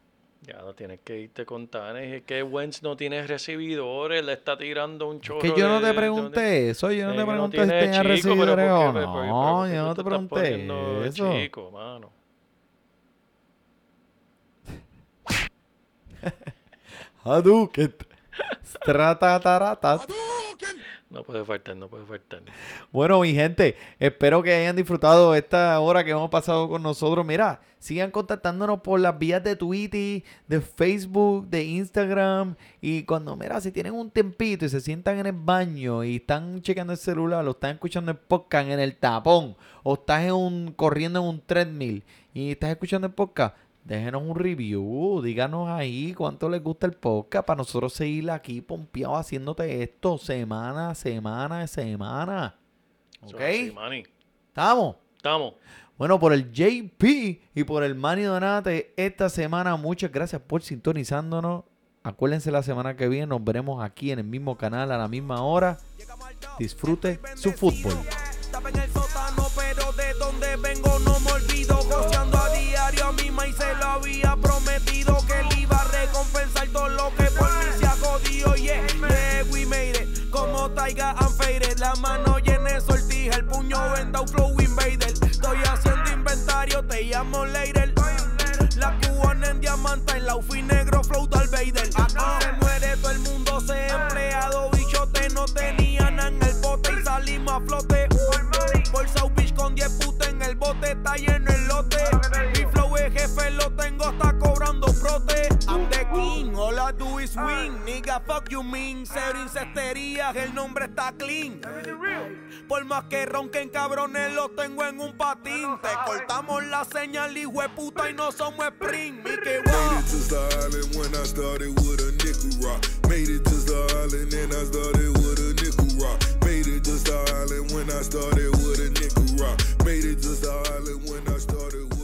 No tienes que irte con Tanes. Es que Wentz no tiene recibidores, le está tirando un chorro. Que yo no de- te de- pregunté eso, yo no te que pregunté tiene si tenía recibidores ¿por o? Pero- no, ¿por qué yo no te pregunté eso. Chico, mano. Hadouken. Stratataratat. No puede faltar, no puede faltar. Bueno, mi gente, espero que hayan disfrutado esta hora que hemos pasado con nosotros. Mira, sigan contactándonos por las vías de Twitter, de Facebook, de Instagram. Y cuando, mira, si tienen un tempito y se sientan en el baño y están checando el celular, o están escuchando el podcast en el tapón, o estás en un, corriendo en un treadmill y estás escuchando el podcast, déjenos un review, díganos ahí cuánto les gusta el podcast para nosotros seguir aquí pompeados haciéndote esto semana a semana a semana. ¿Ok? ¿Estamos? Estamos. Bueno, por el JP y por el Manny Donate, esta semana muchas gracias por sintonizándonos. Acuérdense la semana que viene, nos veremos aquí en el mismo canal a la misma hora. Disfrute su fútbol. Estaba en el sótano, pero de donde vengo diario a mi maíz se lo había prometido que le iba a recompensar todo lo que por mí se ha jodido. Yeah, yeah, we made it. Como Taiga and faded. La mano llena de sortija, el puño vendado flow invader. Estoy haciendo inventario, te llamo later. La cubana en diamante, el outfit negro flow Darth Vader. Ah, Se muere todo el mundo, se empleado, bichote, no tenía nada en el bote y salimos a flote. Por South Beach con 10 putas en el bote, está lleno el lote jefe lo tengo, está cobrando prote. I'm the king, all I do is win. Nigga, fuck you mean. Cero incesterías, el nombre está clean. Por más que ronquen cabrones, lo tengo en un patín. Te cortamos la señal, hijo de puta, y no somos sprint. Mickey Made it to the island when I started with a nickel rock. Made it to the island and I started with a nickel rock. Made it to the island when I started with a nickel rock. Made it to the island when I started with